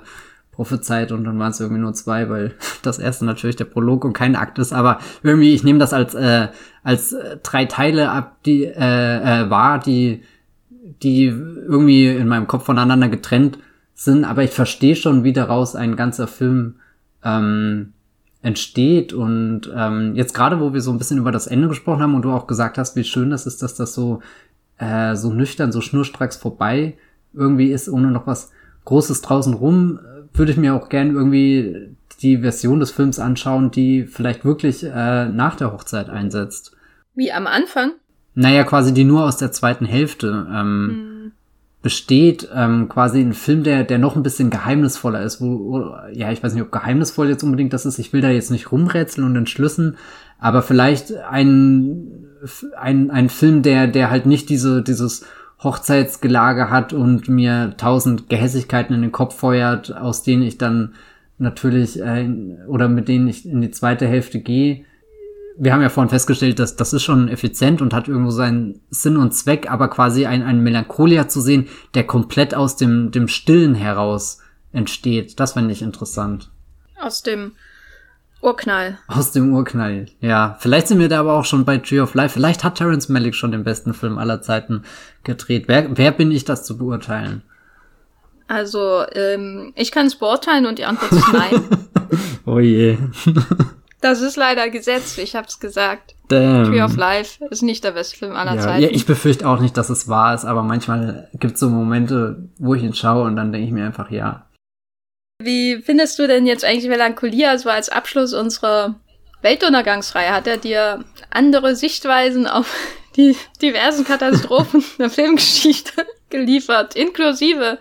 prophezeit und dann waren es irgendwie nur zwei, weil das erste natürlich der Prolog und kein Akt ist, aber irgendwie, ich nehme das als, äh, als äh, drei Teile ab, die äh, äh, wahr, die, die irgendwie in meinem Kopf voneinander getrennt sind, aber ich verstehe schon, wie daraus ein ganzer Film ähm, entsteht und ähm, jetzt gerade, wo wir so ein bisschen über das Ende gesprochen haben und du auch gesagt hast, wie schön das ist, dass das so äh, so nüchtern, so schnurstracks vorbei irgendwie ist, ohne noch was Großes draußen rum, würde ich mir auch gern irgendwie die Version des Films anschauen, die vielleicht wirklich äh, nach der Hochzeit einsetzt. Wie am Anfang? Naja, quasi die nur aus der zweiten Hälfte ähm, hm. besteht. Ähm, quasi ein Film, der, der noch ein bisschen geheimnisvoller ist. Wo, wo, ja, ich weiß nicht, ob geheimnisvoll jetzt unbedingt das ist. Ich will da jetzt nicht rumrätseln und entschlüssen. Aber vielleicht ein, ein, ein Film, der, der halt nicht diese, dieses Hochzeitsgelage hat und mir tausend Gehässigkeiten in den Kopf feuert, aus denen ich dann natürlich äh, oder mit denen ich in die zweite Hälfte gehe. Wir haben ja vorhin festgestellt, dass das ist schon effizient und hat irgendwo seinen Sinn und Zweck, aber quasi ein, ein Melancholia zu sehen, der komplett aus dem, dem Stillen heraus entsteht, das fände ich interessant. Aus dem Urknall. Aus dem Urknall, ja. Vielleicht sind wir da aber auch schon bei Tree of Life. Vielleicht hat Terence Malick schon den besten Film aller Zeiten gedreht. Wer, wer bin ich, das zu beurteilen? Also, ähm, ich kann es beurteilen und die Antwort ist nein. oh je. Das ist leider Gesetz, ich hab's gesagt. Damn. Tree of Life ist nicht der beste Film aller ja, Zeiten. Ja, ich befürchte auch nicht, dass es wahr ist, aber manchmal gibt es so Momente, wo ich ihn schaue und dann denke ich mir einfach, ja, wie findest du denn jetzt eigentlich Melancholia so als Abschluss unserer Weltuntergangsreihe? Hat er dir andere Sichtweisen auf die diversen Katastrophen der Filmgeschichte geliefert, inklusive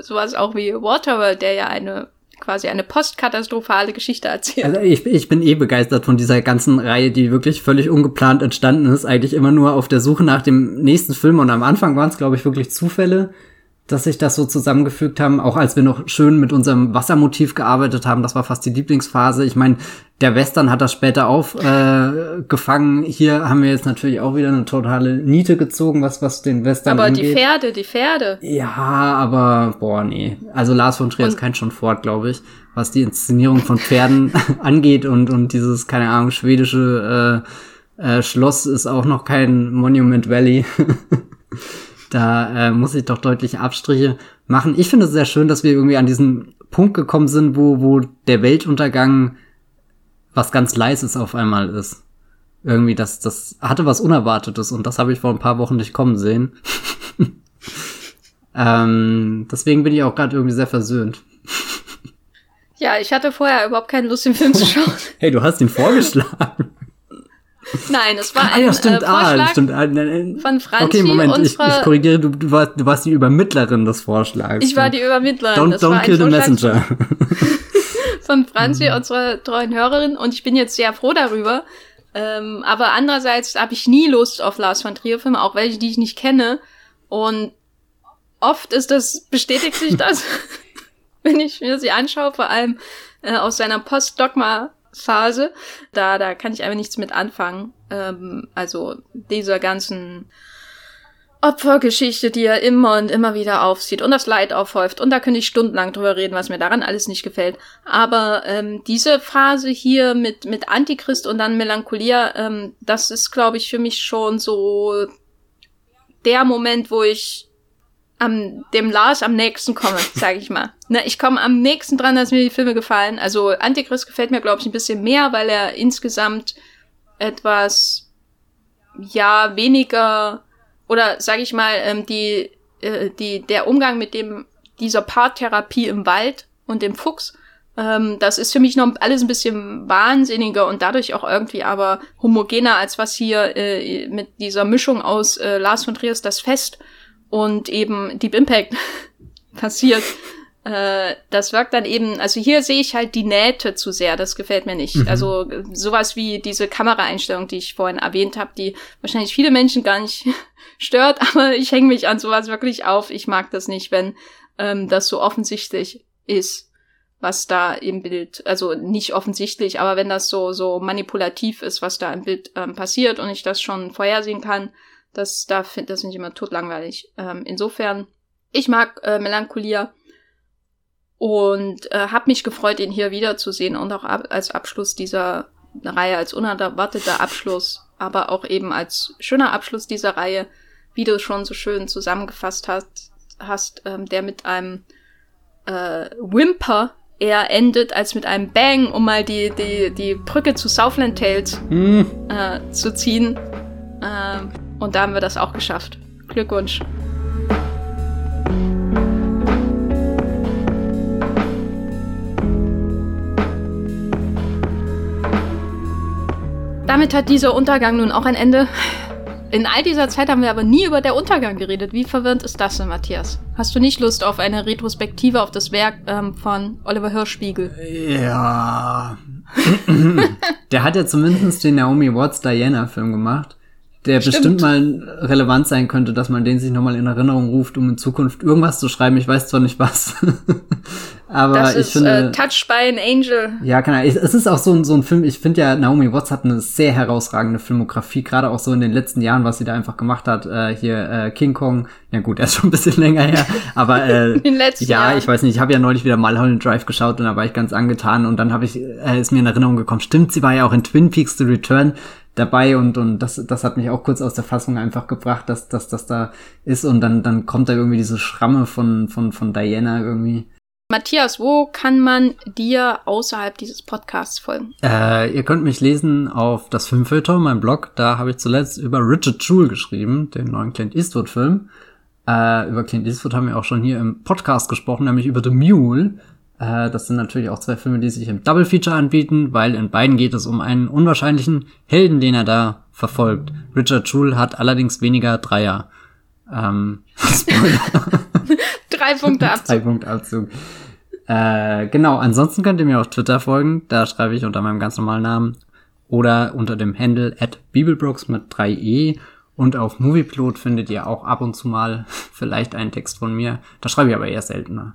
sowas auch wie Waterworld, der ja eine quasi eine postkatastrophale Geschichte erzählt. Also ich, ich bin eh begeistert von dieser ganzen Reihe, die wirklich völlig ungeplant entstanden ist, eigentlich immer nur auf der Suche nach dem nächsten Film. Und am Anfang waren es, glaube ich, wirklich Zufälle dass sich das so zusammengefügt haben, auch als wir noch schön mit unserem Wassermotiv gearbeitet haben, das war fast die Lieblingsphase. Ich meine, der Western hat das später aufgefangen. Äh, Hier haben wir jetzt natürlich auch wieder eine totale Niete gezogen, was was den Western aber angeht. Aber die Pferde, die Pferde. Ja, aber boah, nee. Also Lars von Trier ist kein schon fort, glaube ich, was die Inszenierung von Pferden angeht und und dieses keine Ahnung schwedische äh, äh, Schloss ist auch noch kein Monument Valley. Da äh, muss ich doch deutliche Abstriche machen. Ich finde es sehr schön, dass wir irgendwie an diesen Punkt gekommen sind, wo, wo der Weltuntergang was ganz Leises auf einmal ist. Irgendwie, das, das hatte was Unerwartetes und das habe ich vor ein paar Wochen nicht kommen sehen. ähm, deswegen bin ich auch gerade irgendwie sehr versöhnt. Ja, ich hatte vorher überhaupt keine Lust, den Film zu schauen. hey, du hast ihn vorgeschlagen. Nein, es war ah, ein ja, stimmt, äh, ah, Vorschlag ah, stimmt. Ah, ne, ne. von Franzi. Okay, Moment, ich, ich korrigiere, du, du, warst, du warst die Übermittlerin des Vorschlags. Ich war die Übermittlerin. Don't, don't kill the messenger. von Franzi, unserer treuen Hörerin, und ich bin jetzt sehr froh darüber. Ähm, aber andererseits habe ich nie Lust auf Lars von Trier Filme, auch welche, die ich nicht kenne. Und oft ist das, bestätigt sich das, wenn ich mir sie anschaue, vor allem äh, aus seiner Post-Dogma Phase. Da, da kann ich einfach nichts mit anfangen. Ähm, also dieser ganzen Opfergeschichte, die er immer und immer wieder aufzieht und das Leid aufhäuft. Und da könnte ich stundenlang drüber reden, was mir daran alles nicht gefällt. Aber ähm, diese Phase hier mit, mit Antichrist und dann Melancholia, ähm, das ist, glaube ich, für mich schon so der Moment, wo ich am dem Lars am nächsten komme, sage ich mal. Ne, ich komme am nächsten dran, dass mir die Filme gefallen. Also Antichrist gefällt mir, glaube ich, ein bisschen mehr, weil er insgesamt etwas ja weniger oder sage ich mal ähm, die äh, die, der Umgang mit dem, dieser Paartherapie im Wald und dem Fuchs, ähm, das ist für mich noch alles ein bisschen wahnsinniger und dadurch auch irgendwie aber homogener, als was hier äh, mit dieser Mischung aus äh, Lars von Trier das Fest und eben Deep Impact passiert. Äh, das wirkt dann eben, also hier sehe ich halt die Nähte zu sehr, das gefällt mir nicht. Mhm. Also sowas wie diese Kameraeinstellung, die ich vorhin erwähnt habe, die wahrscheinlich viele Menschen gar nicht stört, aber ich hänge mich an sowas wirklich auf. Ich mag das nicht, wenn ähm, das so offensichtlich ist was da im Bild, also nicht offensichtlich, aber wenn das so, so manipulativ ist, was da im Bild ähm, passiert und ich das schon vorhersehen kann, das, da finde das nicht immer totlangweilig. Ähm, insofern, ich mag äh, Melancholia und äh, habe mich gefreut, ihn hier wiederzusehen und auch ab als Abschluss dieser Reihe, als unerwarteter Abschluss, aber auch eben als schöner Abschluss dieser Reihe, wie du schon so schön zusammengefasst hast, hast ähm, der mit einem äh, Wimper eher endet als mit einem Bang, um mal die, die, die Brücke zu Southland Tales mm. äh, zu ziehen. Äh, und da haben wir das auch geschafft. Glückwunsch. Damit hat dieser Untergang nun auch ein Ende. In all dieser Zeit haben wir aber nie über der Untergang geredet. Wie verwirrend ist das denn, Matthias? Hast du nicht Lust auf eine Retrospektive auf das Werk ähm, von Oliver Hirschspiegel? Ja. der hat ja zumindest den Naomi Watts Diana-Film gemacht der Stimmt. bestimmt mal relevant sein könnte, dass man den sich nochmal in Erinnerung ruft, um in Zukunft irgendwas zu schreiben. Ich weiß zwar nicht was. Aber das ich ist, finde. Äh, Touch by an Angel. Ja, kann ich, Es ist auch so ein, so ein Film. Ich finde ja, Naomi Watts hat eine sehr herausragende Filmografie, gerade auch so in den letzten Jahren, was sie da einfach gemacht hat. Äh, hier äh, King Kong. Ja gut, er ist schon ein bisschen länger her. Aber äh, den letzten ja, Jahren. ich weiß nicht. Ich habe ja neulich wieder Mulholland Drive geschaut und da war ich ganz angetan und dann habe ich äh, ist mir in Erinnerung gekommen. Stimmt, sie war ja auch in Twin Peaks: The Return dabei und, und das, das hat mich auch kurz aus der Fassung einfach gebracht, dass, dass das da ist und dann, dann kommt da irgendwie diese Schramme von, von, von Diana irgendwie. Matthias, wo kann man dir außerhalb dieses Podcasts folgen? Äh, ihr könnt mich lesen auf das Filmfilter, mein Blog. Da habe ich zuletzt über Richard Jewell geschrieben, den neuen Clint Eastwood-Film. Äh, über Clint Eastwood haben wir auch schon hier im Podcast gesprochen, nämlich über The Mule. Äh, das sind natürlich auch zwei Filme, die sich im Double Feature anbieten, weil in beiden geht es um einen unwahrscheinlichen Helden, den er da verfolgt. Richard Schul hat allerdings weniger Dreier. Ähm, Drei Punkte Abzug. Drei Punkte Abzug. Äh, genau, ansonsten könnt ihr mir auf Twitter folgen. Da schreibe ich unter meinem ganz normalen Namen oder unter dem Handle at Bibelbrooks mit 3e. Und auf Movieplot findet ihr auch ab und zu mal vielleicht einen Text von mir. Da schreibe ich aber eher seltener.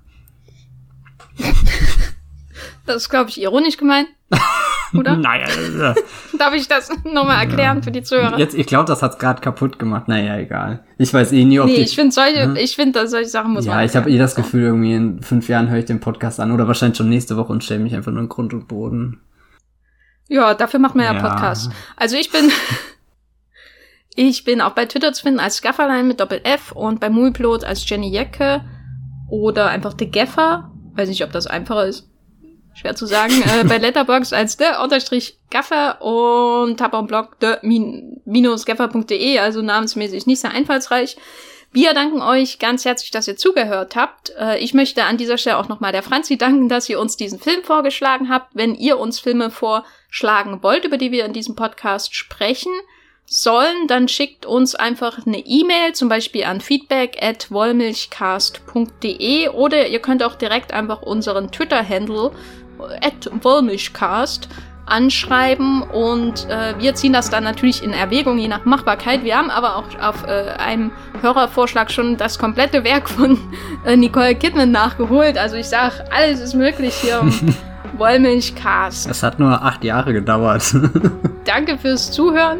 Das ist, glaube ich, ironisch gemeint. Oder? naja. Äh, Darf ich das nochmal erklären ja. für die Zuhörer? Jetzt, ich glaube, das hat's gerade kaputt gemacht. Naja, egal. Ich weiß eh nie, ob Nee, die, ich finde solche, hm? ich finde, solche Sachen muss ja, man. Ja, ich habe eh das Gefühl, irgendwie in fünf Jahren höre ich den Podcast an oder wahrscheinlich schon nächste Woche und stelle mich einfach nur in Grund und Boden. Ja, dafür macht man ja, ja Podcast. Also ich bin, ich bin auch bei Twitter zu finden als Gafferlein mit Doppel F und bei Movieplot als Jenny Jecke oder einfach The Gaffer Weiß nicht, ob das einfacher ist. Schwer zu sagen. äh, bei Letterbox als der Unterstrich Gaffer und hab am Blog de-gaffer.de, also namensmäßig nicht sehr einfallsreich. Wir danken euch ganz herzlich, dass ihr zugehört habt. Äh, ich möchte an dieser Stelle auch nochmal der Franzi danken, dass ihr uns diesen Film vorgeschlagen habt. Wenn ihr uns Filme vorschlagen wollt, über die wir in diesem Podcast sprechen, sollen, dann schickt uns einfach eine E-Mail, zum Beispiel an feedback at wollmilchcast.de oder ihr könnt auch direkt einfach unseren Twitter-Handle at wollmilchcast anschreiben und äh, wir ziehen das dann natürlich in Erwägung, je nach Machbarkeit. Wir haben aber auch auf äh, einem Hörervorschlag schon das komplette Werk von äh, Nicole Kidman nachgeholt. Also ich sag, alles ist möglich hier im Wollmilchcast. Es hat nur acht Jahre gedauert. Danke fürs Zuhören